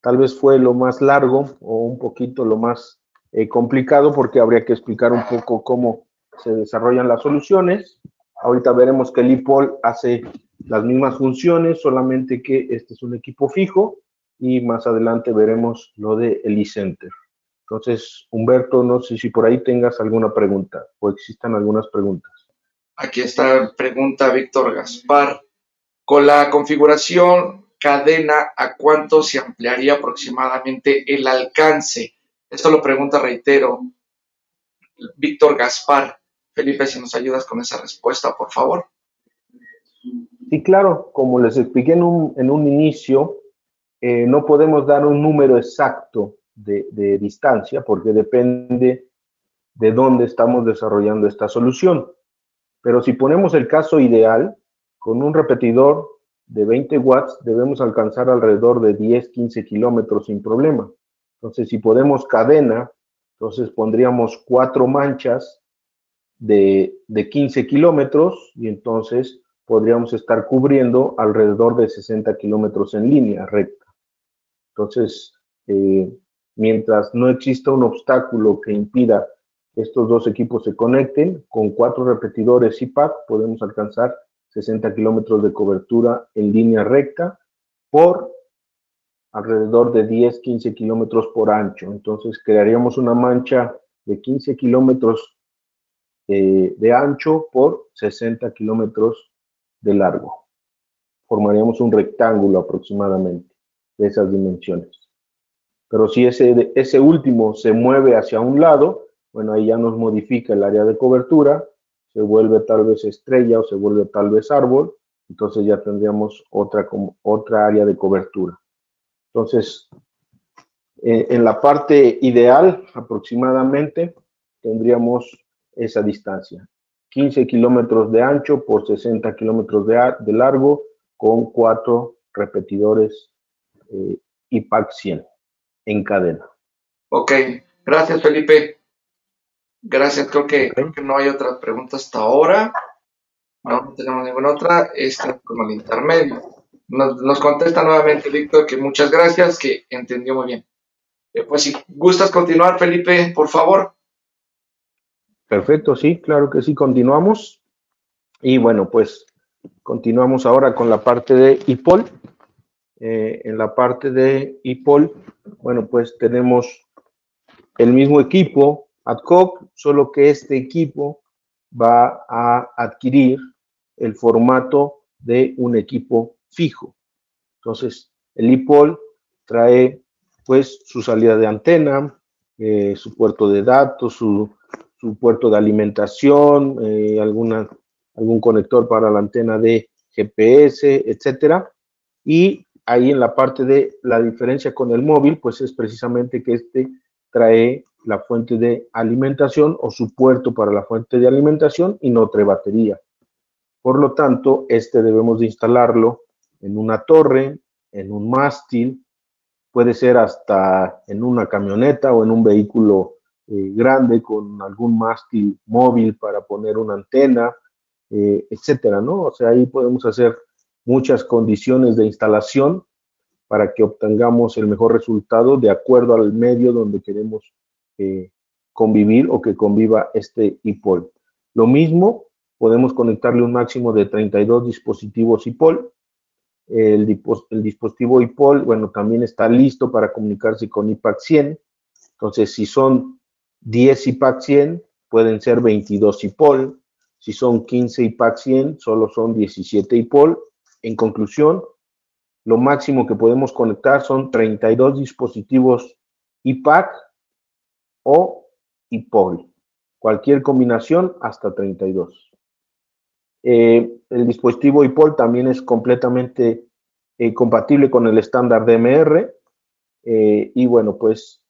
[SPEAKER 4] tal vez fue lo más largo o un poquito lo más eh, complicado porque habría que explicar un poco cómo se desarrollan las soluciones. Ahorita veremos que el IPOL hace las mismas funciones, solamente que este es un equipo fijo y más adelante veremos lo de el eCenter. Entonces, Humberto, no sé si por ahí tengas alguna pregunta o existan algunas preguntas.
[SPEAKER 3] Aquí está pregunta Víctor Gaspar. Con la configuración cadena, ¿a cuánto se ampliaría aproximadamente el alcance? Esto lo pregunta, reitero, Víctor Gaspar. Felipe, si nos ayudas con esa respuesta, por favor.
[SPEAKER 4] Sí, claro, como les expliqué en un, inicio, eh, no podemos dar un número exacto de, de, distancia porque depende de dónde estamos desarrollando esta solución. Pero si ponemos el caso ideal, con un repetidor de 20 watts debemos alcanzar alrededor de 10-15 kilómetros sin problema. Entonces, si podemos cadena, entonces pondríamos cuatro manchas de, 15 kilómetros y entonces podríamos estar cubriendo alrededor de 60 kilómetros en línea recta. Entonces, eh, mientras no exista un obstáculo que impida que estos dos equipos se conecten, con cuatro repetidores IPAC podemos alcanzar 60 kilómetros de cobertura en línea recta por alrededor de 10-15 kilómetros por ancho. Entonces, crearíamos una mancha de 15 kilómetros eh, de ancho por 60 kilómetros de largo. Formaríamos un rectángulo aproximadamente de esas dimensiones. Pero si ese, ese último se mueve hacia un lado, bueno, ahí ya nos modifica el área de cobertura, se vuelve tal vez estrella o se vuelve tal vez árbol, entonces ya tendríamos otra, otra área de cobertura. Entonces, eh, en la parte ideal aproximadamente tendríamos esa distancia. 15 kilómetros de ancho por 60 kilómetros de, de, largo con cuatro repetidores eh, IPAC 100 en cadena.
[SPEAKER 3] Ok, gracias Felipe. Gracias, creo que, creo que no hay otra pregunta hasta ahora. No, no tenemos ninguna otra. Esta como el intermedio. Nos, nos, contesta nuevamente Víctor que muchas gracias, que entendió muy bien. Eh, pues si gustas continuar, Felipe, por favor.
[SPEAKER 4] Perfecto, sí, claro que sí, continuamos. Y bueno, pues continuamos ahora con la parte de IPOL. Eh, en la parte de IPOL, bueno, pues tenemos el mismo equipo, AdCock, solo que este equipo va a adquirir el formato de un equipo fijo. Entonces, el IPOL trae pues su salida de antena, eh, su puerto de datos, su, puerto de alimentación, eh, algún conector para la antena de GPS, etcétera. Y ahí en la parte de la diferencia con el móvil, pues es precisamente que este trae la fuente de alimentación o su puerto para la fuente de alimentación y no trae batería. Por lo tanto, este debemos de instalarlo en una torre, en un mástil, puede ser hasta en una camioneta o en un vehículo eh, grande con algún mástil móvil para poner una antena, eh, etcétera, ¿no? O sea, ahí podemos hacer muchas condiciones de instalación para que obtengamos el mejor resultado de acuerdo al medio donde queremos eh, convivir o que conviva este IPOL. Lo mismo, podemos conectarle un máximo de 32 dispositivos IPOL. El, el dispositivo IPOL, bueno, también está listo para comunicarse con IPAC 100. Entonces, si son 10 IPAC 100, pueden ser 22 IPOL. Si son 15 IPAC 100, solo son 17 IPOL. En conclusión, lo máximo que podemos conectar son 32 dispositivos IPAC o IPOL. Cualquier combinación hasta 32. Eh, el dispositivo IPOL también es completamente eh, compatible con el estándar DMR. Eh, y bueno, pues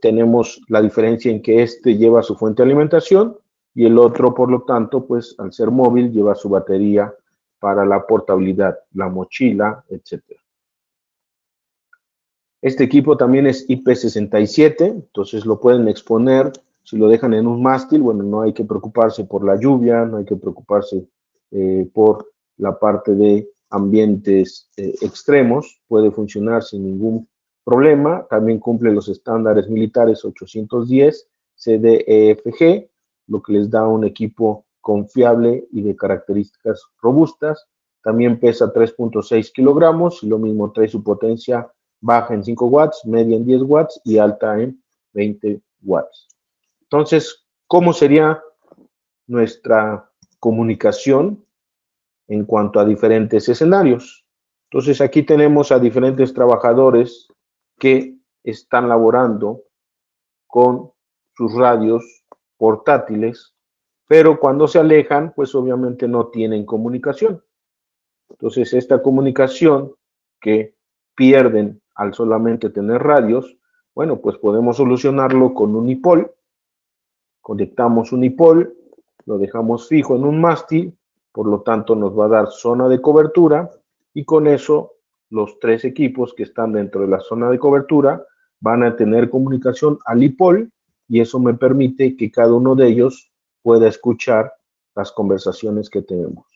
[SPEAKER 4] tenemos la diferencia en que este lleva su fuente de alimentación y el otro, por lo tanto, pues al ser móvil lleva su batería para la portabilidad, la mochila, etc. Este equipo también es IP67, entonces lo pueden exponer. Si lo dejan en un mástil, bueno, no hay que preocuparse por la lluvia, no hay que preocuparse eh, por la parte de ambientes eh, extremos, puede funcionar sin ningún problema. También cumple los estándares militares 810 CDEFG, lo que les da un equipo confiable y de características robustas. También pesa 3.6 kilogramos y lo mismo trae su potencia baja en 5 watts, media en 10 watts y alta en 20 watts. Entonces, ¿cómo sería nuestra comunicación en cuanto a diferentes escenarios? Entonces, aquí tenemos a diferentes trabajadores que están laborando con sus radios portátiles, pero cuando se alejan, pues obviamente no tienen comunicación. Entonces, esta comunicación que pierden al solamente tener radios, bueno, pues podemos solucionarlo con un IPOL. Conectamos un IPOL, lo dejamos fijo en un mástil, por lo tanto nos va a dar zona de cobertura y con eso los tres equipos que están dentro de la zona de cobertura van a tener comunicación al IPOL y eso me permite que cada uno de ellos pueda escuchar las conversaciones que tenemos.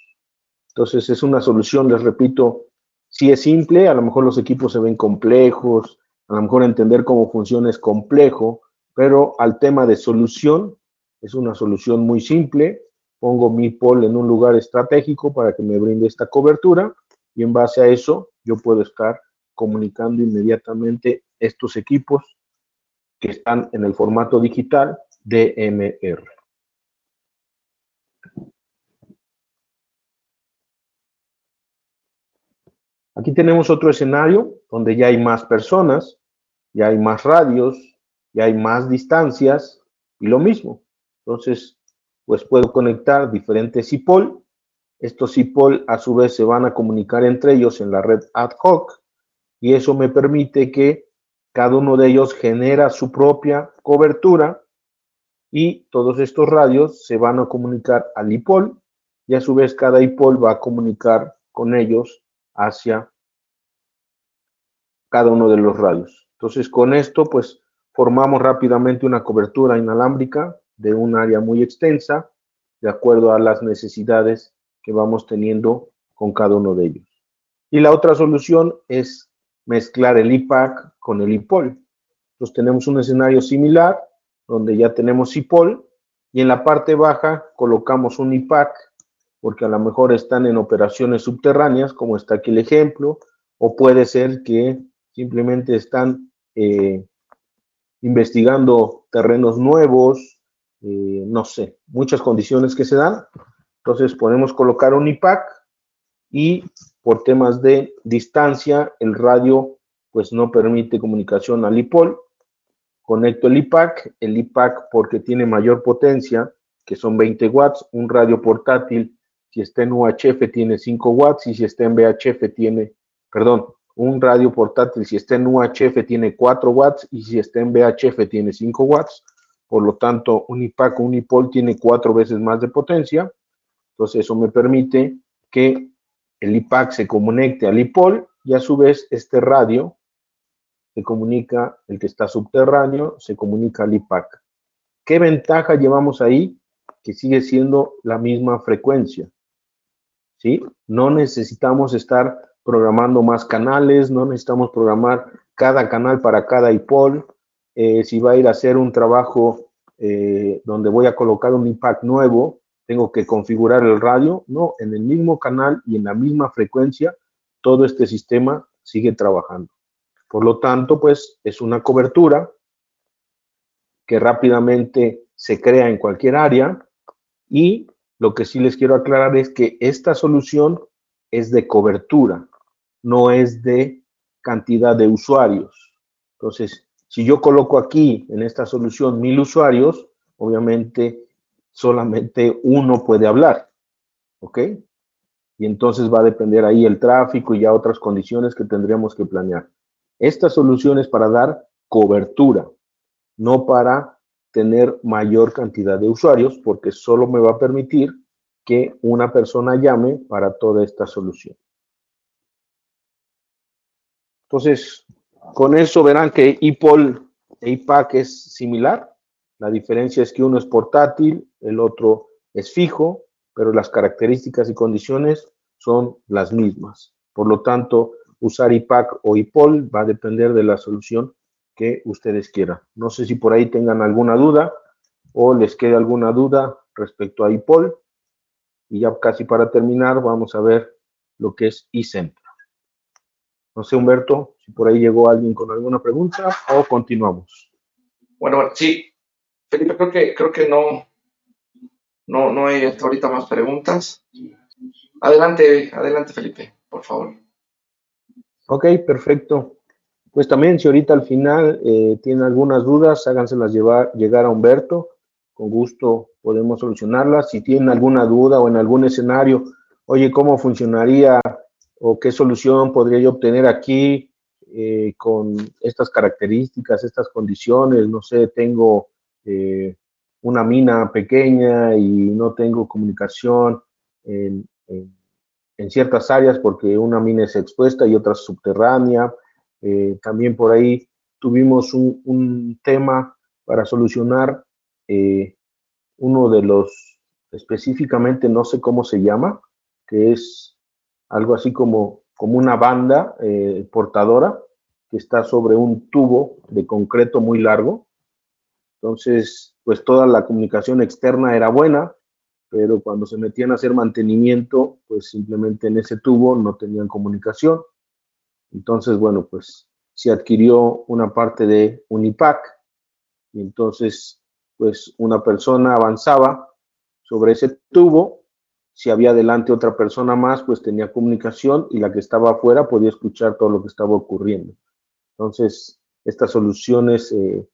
[SPEAKER 4] Entonces es una solución, les repito, si es simple, a lo mejor los equipos se ven complejos, a lo mejor entender cómo funciona es complejo, pero al tema de solución es una solución muy simple. Pongo mi pol en un lugar estratégico para que me brinde esta cobertura y en base a eso yo puedo estar comunicando inmediatamente estos equipos que están en el formato digital DMR. Aquí tenemos otro escenario donde ya hay más personas. ya hay más radios, ya hay más distancias y lo mismo. Entonces, pues puedo conectar diferentes IPOL. Estos IPOL a su vez se van a comunicar entre ellos en la red ad hoc y eso me permite que cada uno de ellos genera su propia cobertura y todos estos radios se van a comunicar al IPOL y a su vez cada IPOL va a comunicar con ellos hacia cada uno de los radios. Entonces con esto pues formamos rápidamente una cobertura inalámbrica de un área muy extensa de acuerdo a las necesidades que vamos teniendo con cada uno de ellos. Y la otra solución es mezclar el IPAC con el IPOL. Entonces tenemos un escenario similar donde ya tenemos IPOL y en la parte baja colocamos un IPAC porque a lo mejor están en operaciones subterráneas, como está aquí el ejemplo, o puede ser que simplemente están eh, investigando terrenos nuevos, eh, no sé, muchas condiciones que se dan. Entonces podemos colocar un IPAC y por temas de distancia, el radio pues no permite comunicación al IPOL. Conecto el IPAC, el IPAC porque tiene mayor potencia, que son 20 watts, un radio portátil, si está en UHF tiene 5 watts y si está en VHF tiene, perdón, un radio portátil si está en UHF tiene 4 watts y si está en VHF tiene 5 watts. Por lo tanto, un IPAC un IPOL tiene cuatro veces más de potencia. Entonces, eso me permite que el IPAC se conecte al IPOL y a su vez este radio se comunica, el que está subterráneo, se comunica al IPAC. ¿Qué ventaja llevamos ahí? Que sigue siendo la misma frecuencia. ¿Sí? No necesitamos estar programando más canales, no necesitamos programar cada canal para cada IPOL. Eh, si va a ir a hacer un trabajo eh, donde voy a colocar un IPAC nuevo, tengo que configurar el radio, no, en el mismo canal y en la misma frecuencia, todo este sistema sigue trabajando. Por lo tanto, pues es una cobertura que rápidamente se crea en cualquier área y lo que sí les quiero aclarar es que esta solución es de cobertura, no es de cantidad de usuarios. Entonces, si yo coloco aquí en esta solución mil usuarios, obviamente solamente uno puede hablar, ¿ok? Y entonces va a depender ahí el tráfico y ya otras condiciones que tendríamos que planear. Esta solución es para dar cobertura, no para tener mayor cantidad de usuarios, porque solo me va a permitir que una persona llame para toda esta solución. Entonces, con eso verán que IPOL e IPAC es similar. La diferencia es que uno es portátil, el otro es fijo, pero las características y condiciones son las mismas. Por lo tanto, usar IPAC o IPOL va a depender de la solución que ustedes quieran. No sé si por ahí tengan alguna duda o les quede alguna duda respecto a IPOL. Y ya casi para terminar, vamos a ver lo que es iCentro. No sé, Humberto, si por ahí llegó alguien con alguna pregunta o continuamos.
[SPEAKER 3] Bueno, sí, Felipe, creo que, creo que no, no, no hay hasta ahorita más preguntas. Adelante, adelante, Felipe, por favor.
[SPEAKER 4] Ok, perfecto. Pues también, si ahorita al final eh, tienen algunas dudas, háganselas llevar, llegar a Humberto. Con gusto podemos solucionarlas. Si tienen alguna duda o en algún escenario, oye, ¿cómo funcionaría o qué solución podría yo obtener aquí eh, con estas características, estas condiciones? No sé, tengo eh, una mina pequeña y no tengo comunicación en, ciertas áreas porque una mina es expuesta y otra subterránea. Eh, también por ahí tuvimos un, tema para solucionar eh, uno de los, específicamente no sé cómo se llama, que es algo así como, como una banda portadora que está sobre un tubo de concreto muy largo entonces, pues toda la comunicación externa era buena, pero cuando se metían a hacer mantenimiento, pues simplemente en ese tubo no tenían comunicación. Entonces, bueno, pues se adquirió una parte de Unipac y entonces, pues una persona avanzaba sobre ese tubo, si había delante otra persona más, pues tenía comunicación y la que estaba afuera podía escuchar todo lo que estaba ocurriendo. Entonces, estas soluciones eh,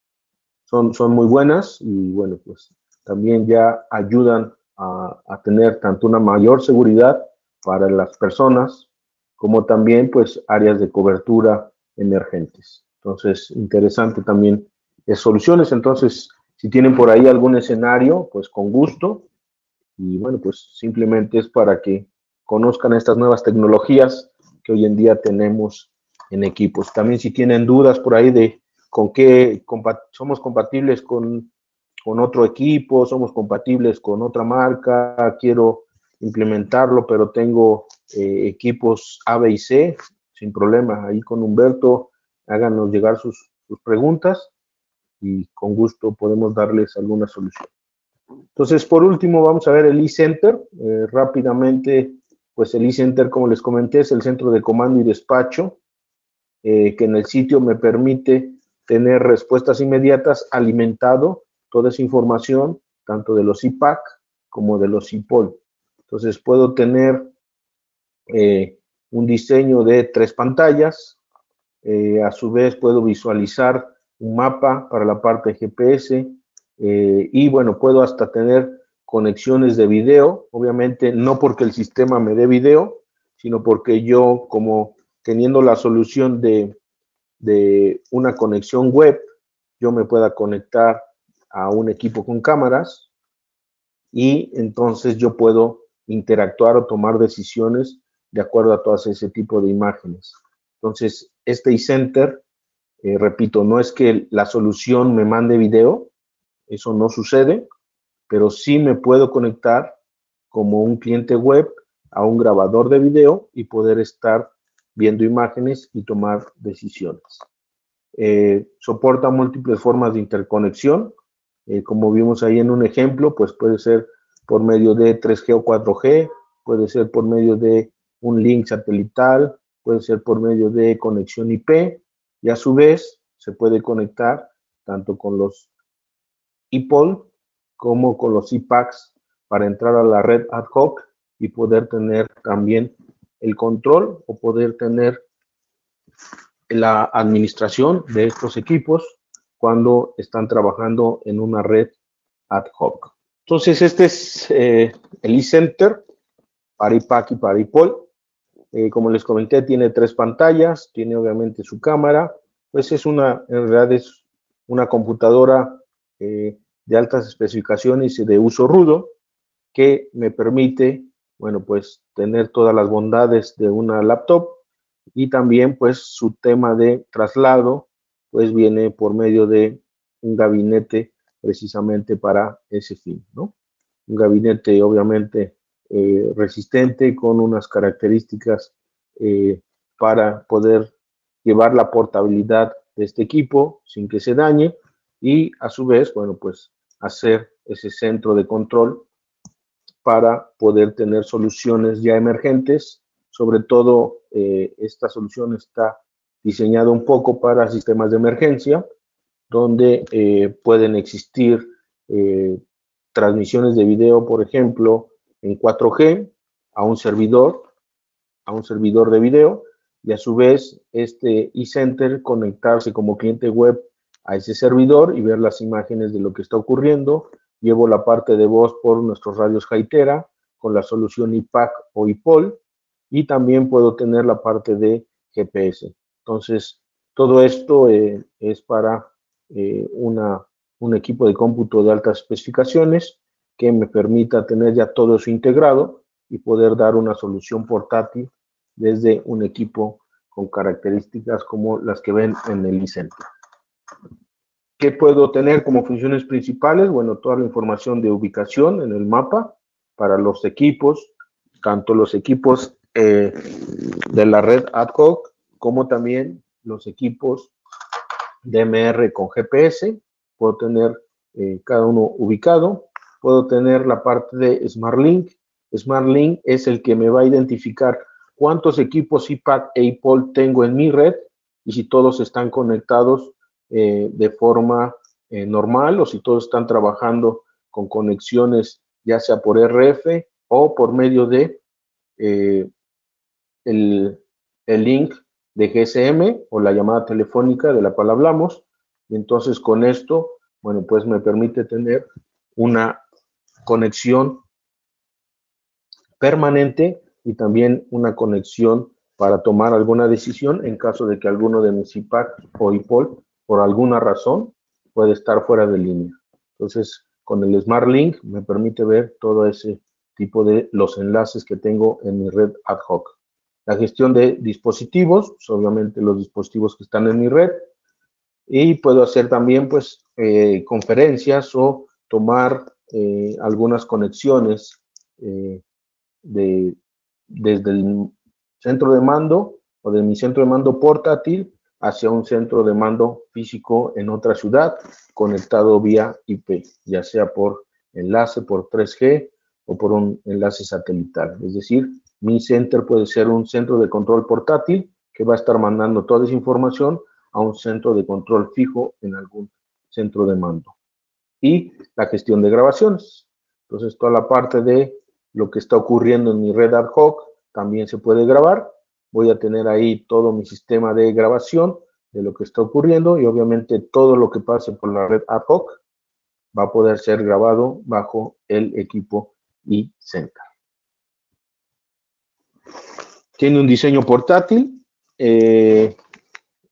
[SPEAKER 4] son, muy buenas y bueno, pues también ya ayudan a, a, tener tanto una mayor seguridad para las personas como también pues áreas de cobertura emergentes. Entonces, interesante también es soluciones. Entonces, si tienen por ahí algún escenario, pues con gusto. Y bueno, pues simplemente es para que conozcan estas nuevas tecnologías que hoy en día tenemos en equipos. También si tienen dudas por ahí de con qué somos compatibles con, otro equipo, somos compatibles con otra marca, quiero implementarlo, pero tengo eh, equipos A, B y C, sin problema. Ahí con Humberto, háganos llegar sus, sus preguntas y con gusto podemos darles alguna solución. Entonces, por último, vamos a ver el eCenter. Eh, rápidamente, pues el eCenter, como les comenté, es el centro de comando y despacho, eh, que en el sitio me permite tener respuestas inmediatas alimentado toda esa información, tanto de los IPAC como de los IPOL. Entonces, puedo tener eh, un diseño de tres pantallas, a su vez puedo visualizar un mapa para la parte GPS eh, y bueno, puedo hasta tener conexiones de video, obviamente no porque el sistema me dé video, sino porque yo como teniendo la solución de, de una conexión web, yo me pueda conectar a un equipo con cámaras y entonces yo puedo interactuar o tomar decisiones de acuerdo a todas ese tipo de imágenes. Entonces, este eCenter eh, repito, no es que la solución me mande video, eso no sucede, pero sí me puedo conectar como un cliente web a un grabador de video y poder estar viendo imágenes y tomar decisiones. Eh, soporta múltiples formas de interconexión, eh, como vimos ahí en un ejemplo, pues puede ser por medio de 3G o 4G, puede ser por medio de un link satelital, puede ser por medio de conexión IP, y a su vez se puede conectar tanto con los IPOL como con los IPACs para entrar a la red ad hoc y poder tener también el control o poder tener la administración de estos equipos cuando están trabajando en una red ad hoc. Entonces, este es eh, el eCenter para IPAC y para IPOL. Eh, como les comenté, tiene tres pantallas, tiene obviamente su cámara, pues es una, en realidad es una computadora eh, de altas especificaciones y de uso rudo que me permite, bueno, pues tener todas las bondades de una laptop y también pues su tema de traslado pues viene por medio de un gabinete precisamente para ese fin, ¿no? Un gabinete obviamente eh, resistente con unas características eh, para poder llevar la portabilidad de este equipo sin que se dañe y a su vez, bueno, pues hacer ese centro de control para poder tener soluciones ya emergentes. Sobre todo, eh, esta solución está diseñada un poco para sistemas de emergencia, donde pueden existir transmisiones de video, por ejemplo, en 4G a un servidor, a un servidor de video, y a su vez este eCenter conectarse como cliente web a ese servidor y ver las imágenes de lo que está ocurriendo. Llevo la parte de voz por nuestros radios Haitera con la solución IPAC o IPOL y también puedo tener la parte de GPS. Entonces, todo esto eh, es para eh, una, un equipo de cómputo de altas especificaciones que me permita tener ya todo eso integrado y poder dar una solución portátil desde un equipo con características como las que ven en el iCenter. ¿Qué puedo tener como funciones principales? Bueno, toda la información de ubicación en el mapa para los equipos, tanto los equipos eh, de la red ad hoc como también los equipos DMR con GPS. Puedo tener eh, cada uno ubicado puedo tener la parte de SmartLink. SmartLink es el que me va a identificar cuántos equipos IPAC e IPOL tengo en mi red y si todos están conectados eh, de forma eh, normal o si todos están trabajando con conexiones ya sea por RF o por medio de eh, el, el, link de GSM o la llamada telefónica de la cual hablamos. Y entonces con esto, bueno, pues me permite tener una conexión permanente y también una conexión para tomar alguna decisión en caso de que alguno de mis IPAC o IPOL por alguna razón puede estar fuera de línea. Entonces, con el Smart Link me permite ver todo ese tipo de los enlaces que tengo en mi red ad hoc. La gestión de dispositivos, pues, obviamente los dispositivos que están en mi red, y puedo hacer también pues eh, conferencias o tomar eh, algunas conexiones eh, de, desde el centro de mando o de mi centro de mando portátil hacia un centro de mando físico en otra ciudad conectado vía IP, ya sea por enlace por 3G o por un enlace satelital. Es decir, mi center puede ser un centro de control portátil que va a estar mandando toda esa información a un centro de control fijo en algún centro de mando. Y la gestión de grabaciones. Entonces, toda la parte de lo que está ocurriendo en mi red ad hoc también se puede grabar. Voy a tener ahí todo mi sistema de grabación de lo que está ocurriendo y obviamente todo lo que pase por la red ad hoc va a poder ser grabado bajo el equipo center Tiene un diseño portátil. Eh,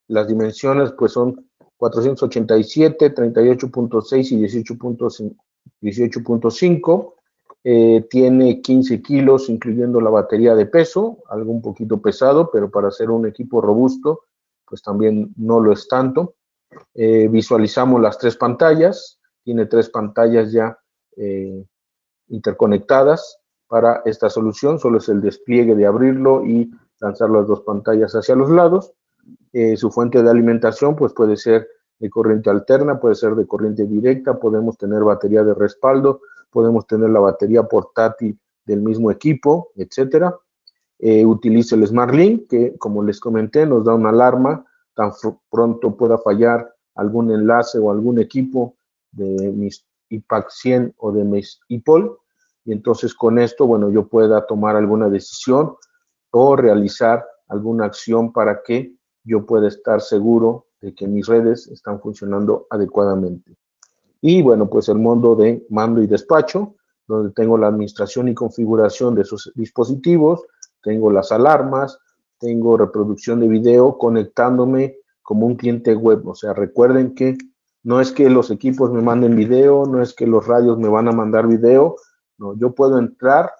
[SPEAKER 4] las dimensiones pues son 487, 38.6 y 18.5. Eh, tiene 15 kilos, incluyendo la batería de peso, algo un poquito pesado, pero para ser un equipo robusto, pues también no lo es tanto. Eh, visualizamos las tres pantallas, tiene tres pantallas ya eh, interconectadas para esta solución, solo es el despliegue de abrirlo y lanzar las dos pantallas hacia los lados. su fuente de alimentación pues puede ser de corriente alterna, puede ser de corriente directa, podemos tener batería de respaldo, podemos tener la batería portátil del mismo equipo, etcétera. Eh, utilizo el Smart Link, que como les comenté, nos da una alarma, tan pronto pueda fallar algún enlace o algún equipo de mis IPAC 100 o de mis IPOL, y entonces con esto, bueno, yo pueda tomar alguna decisión o realizar alguna acción para que yo pueda estar seguro de que mis redes están funcionando adecuadamente. Y bueno, pues el mundo de mando y despacho, donde tengo la administración y configuración de esos dispositivos, tengo las alarmas, tengo reproducción de video conectándome como un cliente web. O sea, recuerden que no es que los equipos me manden video, no es que los radios me van a mandar video, no, yo puedo entrar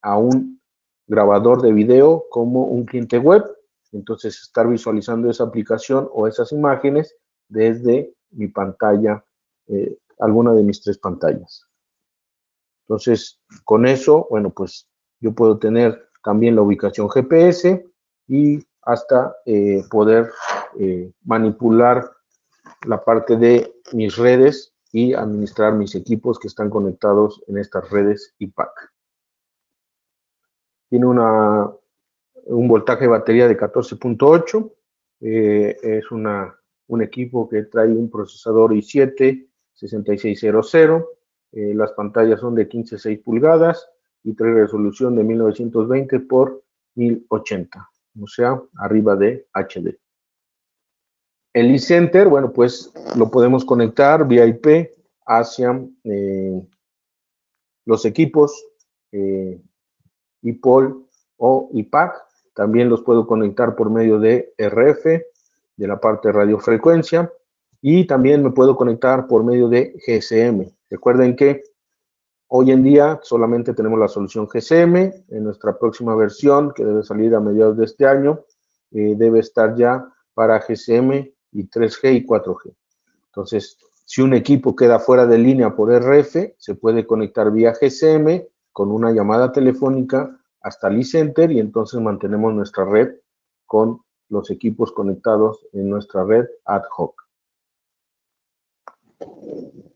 [SPEAKER 4] a un grabador de video como un cliente web, entonces estar visualizando esa aplicación o esas imágenes desde mi pantalla eh, alguna de mis tres pantallas. Entonces, con eso, bueno, pues yo puedo tener también la ubicación GPS y hasta eh, poder eh, manipular la parte de mis redes y administrar mis equipos que están conectados en estas redes IPAC. Tiene un voltaje de batería de 14.8. es un equipo que trae un procesador i7 6600. Eh, las pantallas son de 15.6 pulgadas y trae resolución de 1920 por 1080, o sea, arriba de HD. El eCenter, bueno, pues lo podemos conectar vía IP hacia eh, los equipos eh, IPOL o IPAC. También los puedo conectar por medio de RF, de la parte de radiofrecuencia y también me puedo conectar por medio de GSM. Recuerden que hoy en día solamente tenemos la solución GSM. En nuestra próxima versión, que debe salir a mediados de este año, eh, debe estar ya para GSM y 3G y 4G. Entonces, si un equipo queda fuera de línea por RF, se puede conectar vía GSM con una llamada telefónica hasta el center y entonces mantenemos nuestra red con los equipos conectados en nuestra red ad hoc.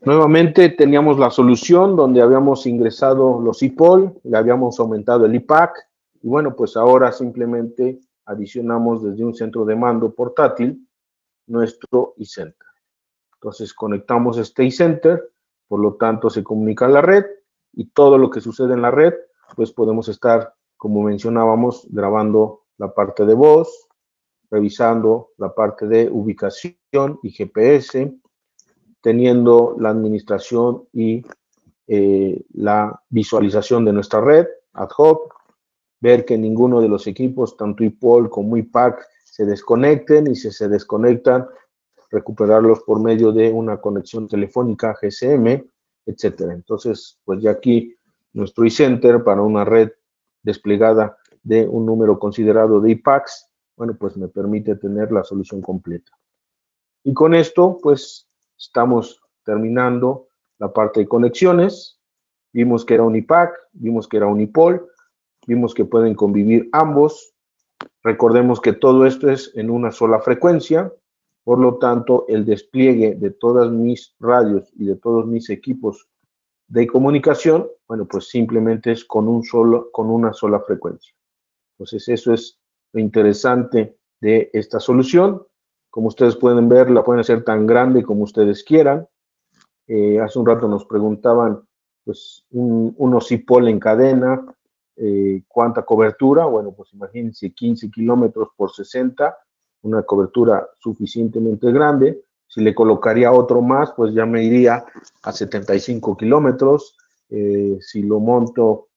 [SPEAKER 4] Nuevamente teníamos la solución donde habíamos ingresado los IPOL, le habíamos aumentado el IPAC y bueno, pues ahora simplemente adicionamos desde un centro de mando portátil nuestro iCenter. Entonces conectamos este iCenter, por lo tanto se comunica a la red y todo lo que sucede en la red, pues podemos estar, como mencionábamos, grabando la parte de voz, revisando la parte de ubicación y GPS, teniendo la administración y eh, la visualización de nuestra red ad hoc, ver que ninguno de los equipos, tanto IPOL como IPAC, se desconecten y si se desconectan, recuperarlos por medio de una conexión telefónica GSM, etcétera. Entonces, pues ya aquí nuestro eCenter para una red desplegada de un número considerado de IPACs, bueno, pues me permite tener la solución completa. Y con esto, pues estamos terminando la parte de conexiones. Vimos que era un IPAC, vimos que era un IPOL, vimos que pueden convivir ambos. Recordemos que todo esto es en una sola frecuencia, por lo tanto, el despliegue de todas mis radios y de todos mis equipos de comunicación, bueno, pues simplemente es con, un solo, con una sola frecuencia. Entonces, eso es lo interesante de esta solución. Como ustedes pueden ver, la pueden hacer tan grande como ustedes quieran. Eh, hace un rato nos preguntaban, pues, un, unos CIPOL en cadena, eh, ¿cuánta cobertura? Bueno, pues imagínense 15 kilómetros por 60, una cobertura suficientemente grande. Si le colocaría otro más, pues ya me iría a 75 kilómetros. Eh, si lo monto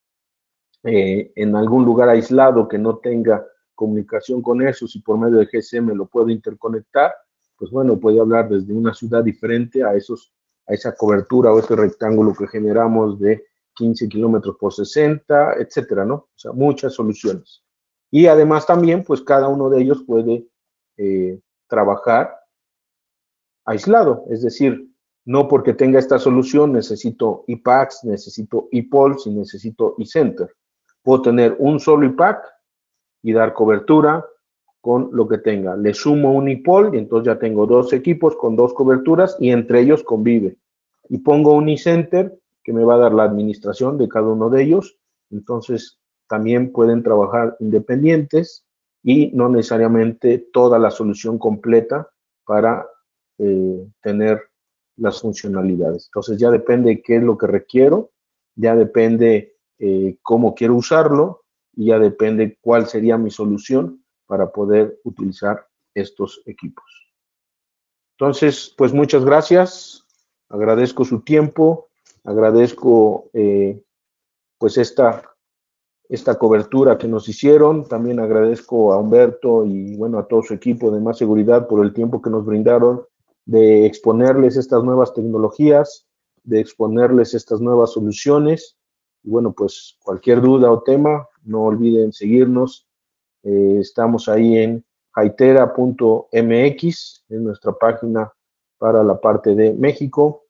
[SPEAKER 4] en algún lugar aislado que no tenga comunicación con eso, si por medio de GSM lo puedo interconectar, pues bueno, puedo hablar desde una ciudad diferente a, esos, a esa cobertura o ese rectángulo que generamos de 15 kilómetros por 60, etcétera, ¿no? O sea, muchas soluciones. Y además también, pues cada uno de ellos puede eh, trabajar aislado, es decir, no porque tenga esta solución necesito IPACs, necesito IPOLs y necesito iCenter. Puedo tener un solo IPAC y dar cobertura con lo que tenga. Le sumo un IPOL y entonces ya tengo dos equipos con dos coberturas y entre ellos convive. Y pongo un iCenter que me va a dar la administración de cada uno de ellos. Entonces también pueden trabajar independientes y no necesariamente toda la solución completa para eh, tener las funcionalidades. Entonces ya depende qué es lo que requiero, ya depende eh, cómo quiero usarlo y ya depende cuál sería mi solución para poder utilizar estos equipos. Entonces, pues muchas gracias, agradezco su tiempo, agradezco eh, pues esta, esta cobertura que nos hicieron, también agradezco a Humberto y bueno a todo su equipo de más seguridad por el tiempo que nos brindaron de exponerles estas nuevas tecnologías, de exponerles estas nuevas soluciones y bueno pues cualquier duda o tema no olviden seguirnos. Eh, estamos ahí en haitera.mx, en nuestra página para la parte de México.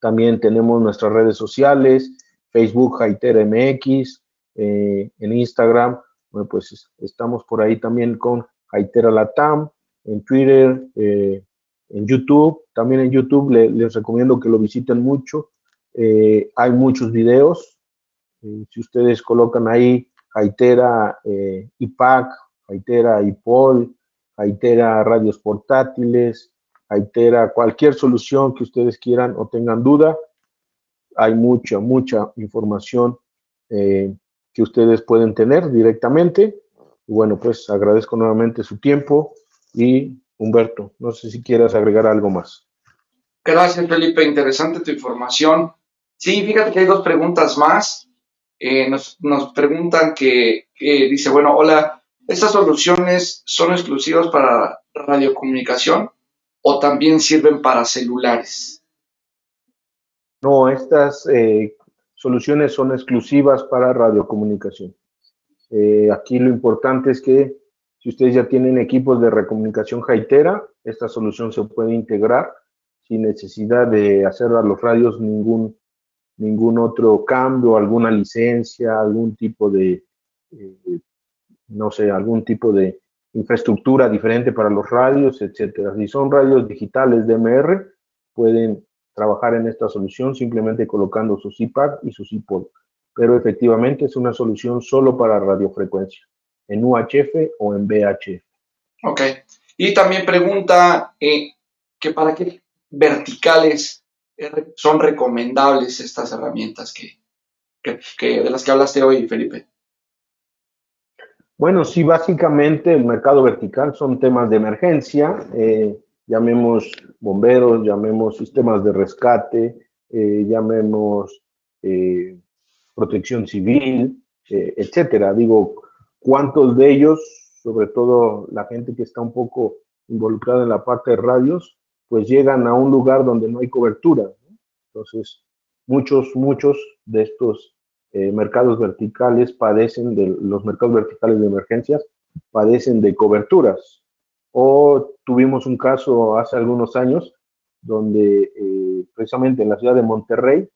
[SPEAKER 4] También tenemos nuestras redes sociales, Facebook Haitera MX, eh, en Instagram, bueno, pues estamos por ahí también con Haitera Latam, en Twitter, eh, en YouTube. También en YouTube les recomiendo que lo visiten mucho. hay muchos videos, eh, si ustedes colocan ahí Haitera eh, IPAC, Haitera IPOL, Haitera radios portátiles, Haitera cualquier solución que ustedes quieran o tengan duda, hay mucha, mucha información eh, que ustedes pueden tener directamente. Y bueno, pues agradezco nuevamente su tiempo y Humberto, no sé si quieras agregar algo más.
[SPEAKER 3] Gracias, Felipe. Interesante tu información. Sí, fíjate que hay dos preguntas más. Eh, nos, preguntan que, dice, bueno, hola, ¿estas soluciones son exclusivas para radiocomunicación o también sirven para celulares?
[SPEAKER 4] No, estas eh, soluciones son exclusivas para radiocomunicación. Eh, aquí lo importante es que si ustedes ya tienen equipos de recomunicación Haitera, esta solución se puede integrar sin necesidad de hacer a los radios ningún ningún otro cambio, alguna licencia, algún tipo de, eh, no sé, algún tipo de infraestructura diferente para los radios, etcétera. Si son radios digitales DMR, pueden trabajar en esta solución simplemente colocando su CPAC y su CPOL. Pero efectivamente es una solución solo para radiofrecuencia, en UHF o en VHF.
[SPEAKER 3] Ok. Y también pregunta eh, que para qué verticales son recomendables estas herramientas que, de las que hablaste hoy, Felipe?
[SPEAKER 4] Bueno, sí, básicamente el mercado vertical son temas de emergencia, eh, llamemos bomberos, llamemos sistemas de rescate, eh, llamemos eh, protección civil, etcétera. Digo, ¿cuántos de ellos, sobre todo la gente que está un poco involucrada en la parte de radios, pues llegan a un lugar donde no hay cobertura? Entonces, muchos, muchos de estos eh, mercados verticales padecen de los mercados verticales de emergencias padecen de coberturas. O tuvimos un caso hace algunos años donde eh, precisamente en la ciudad de Monterrey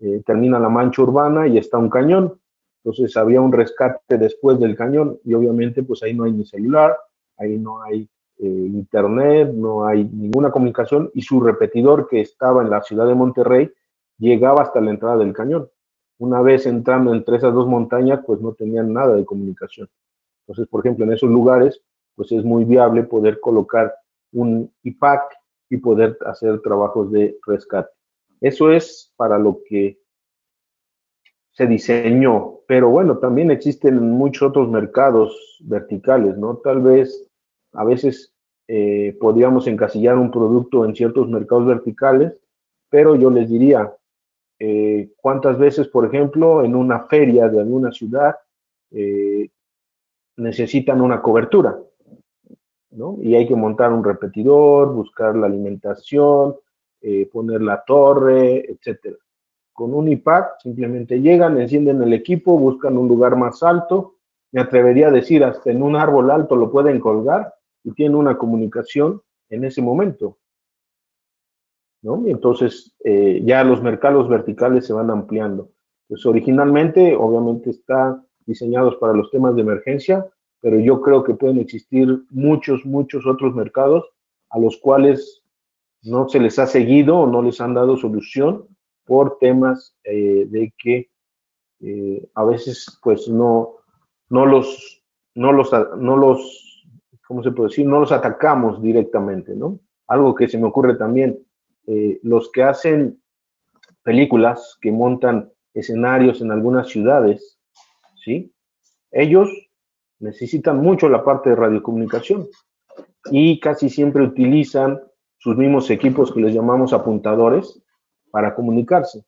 [SPEAKER 4] eh, termina la mancha urbana y está un cañón. Entonces había un rescate después del cañón y obviamente pues ahí no hay ni celular, ahí no hay internet, no hay ninguna comunicación y su repetidor que estaba en la ciudad de Monterrey llegaba hasta la entrada del cañón una vez entrando entre esas dos montañas, pues no tenían nada de comunicación. Entonces, por ejemplo, en esos lugares, pues es muy viable poder colocar un IPAC y poder hacer trabajos de rescate. Eso es para lo que se diseñó, pero bueno, también existen muchos otros mercados verticales, ¿no? Tal vez a veces eh, podríamos encasillar un producto en ciertos mercados verticales, pero yo les diría, eh, cuántas veces, por ejemplo, en una feria de alguna ciudad eh, necesitan una cobertura, ¿no? Y hay que montar un repetidor, buscar la alimentación, poner la torre, etcétera. Con un IPAC simplemente llegan, encienden el equipo, buscan un lugar más alto, me atrevería a decir hasta en un árbol alto lo pueden colgar y tienen una comunicación en ese momento. ¿no? Y entonces eh, ya los mercados verticales se van ampliando. Pues originalmente, obviamente, están diseñados para los temas de emergencia, pero yo creo que pueden existir muchos, muchos otros mercados a los cuales no se les ha seguido o no les han dado solución por temas eh, de que eh, a veces pues no, no los, no los, no los, ¿cómo se puede decir? No los atacamos directamente, ¿no? Algo que se me ocurre también, eh, los que hacen películas, que montan escenarios en algunas ciudades, ¿sí? Ellos necesitan mucho la parte de radiocomunicación y casi siempre utilizan sus mismos equipos que les llamamos apuntadores para comunicarse.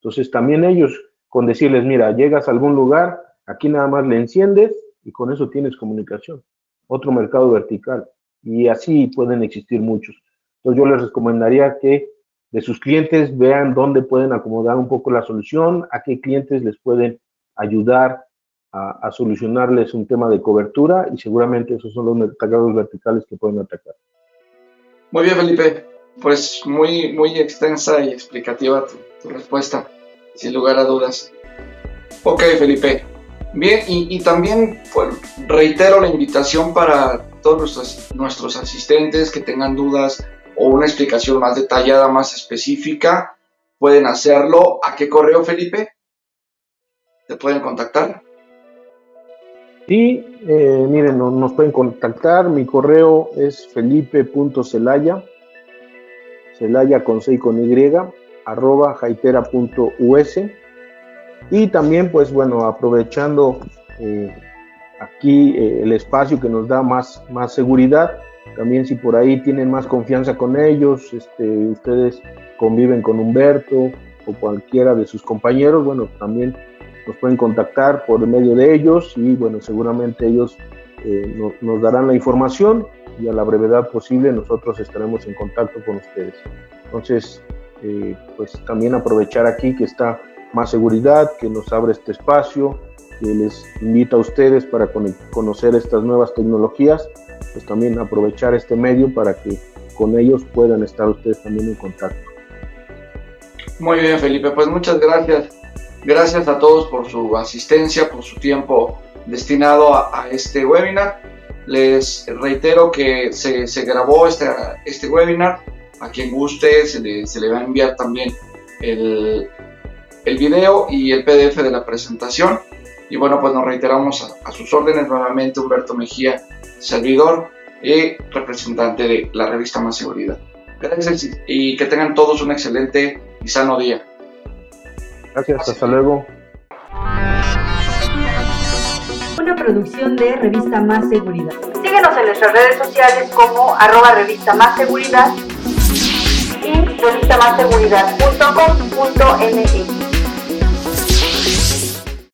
[SPEAKER 4] Entonces también ellos, con decirles, mira, llegas a algún lugar, aquí nada más le enciendes y con eso tienes comunicación. Otro mercado vertical. Y así pueden existir muchos. Entonces yo les recomendaría que de sus clientes vean dónde pueden acomodar un poco la solución, a qué clientes les pueden ayudar a, solucionarles un tema de cobertura y seguramente esos son los mercados verticales que pueden atacar.
[SPEAKER 3] Muy bien, Felipe. Pues muy, muy extensa y explicativa tu, respuesta, sin lugar a dudas. Ok, Felipe. Bien, y, también pues, reitero la invitación para todos nuestros, asistentes que tengan dudas o una explicación más detallada, más específica, pueden hacerlo. ¿A qué correo, Felipe? ¿Te pueden contactar?
[SPEAKER 4] Sí, eh, miren, nos, pueden contactar. Mi correo es felipe.celaya, celaya con C y con Y, arroba jaitera.us. Y también, pues bueno, aprovechando eh, aquí eh, el espacio que nos da más, más seguridad, también si por ahí tienen más confianza con ellos, este, ustedes conviven con Humberto o cualquiera de sus compañeros, bueno, también nos pueden contactar por medio de ellos y bueno, seguramente ellos eh, nos darán la información y a la brevedad posible nosotros estaremos en contacto con ustedes. Entonces, eh, pues también aprovechar aquí que está más seguridad, que nos abre este espacio, que les invita a ustedes para conocer estas nuevas tecnologías pues también aprovechar este medio para que con ellos puedan estar ustedes también en contacto.
[SPEAKER 3] Muy bien, Felipe, pues muchas gracias. Gracias a todos por su asistencia, por su tiempo destinado a, este webinar. Les reitero que se, se grabó este, este webinar. A quien guste se le, se le va a enviar también el, el video y el PDF de la presentación. Y bueno, pues nos reiteramos a, a sus órdenes nuevamente Humberto Mejía servidor y representante de la revista Más Seguridad. Gracias y que tengan todos un excelente y sano día.
[SPEAKER 4] Gracias, hasta luego.
[SPEAKER 5] producción de Revista Más Seguridad.
[SPEAKER 6] Síguenos en nuestras redes sociales como arroba revista más seguridad y revistamasseguridad.com.mx.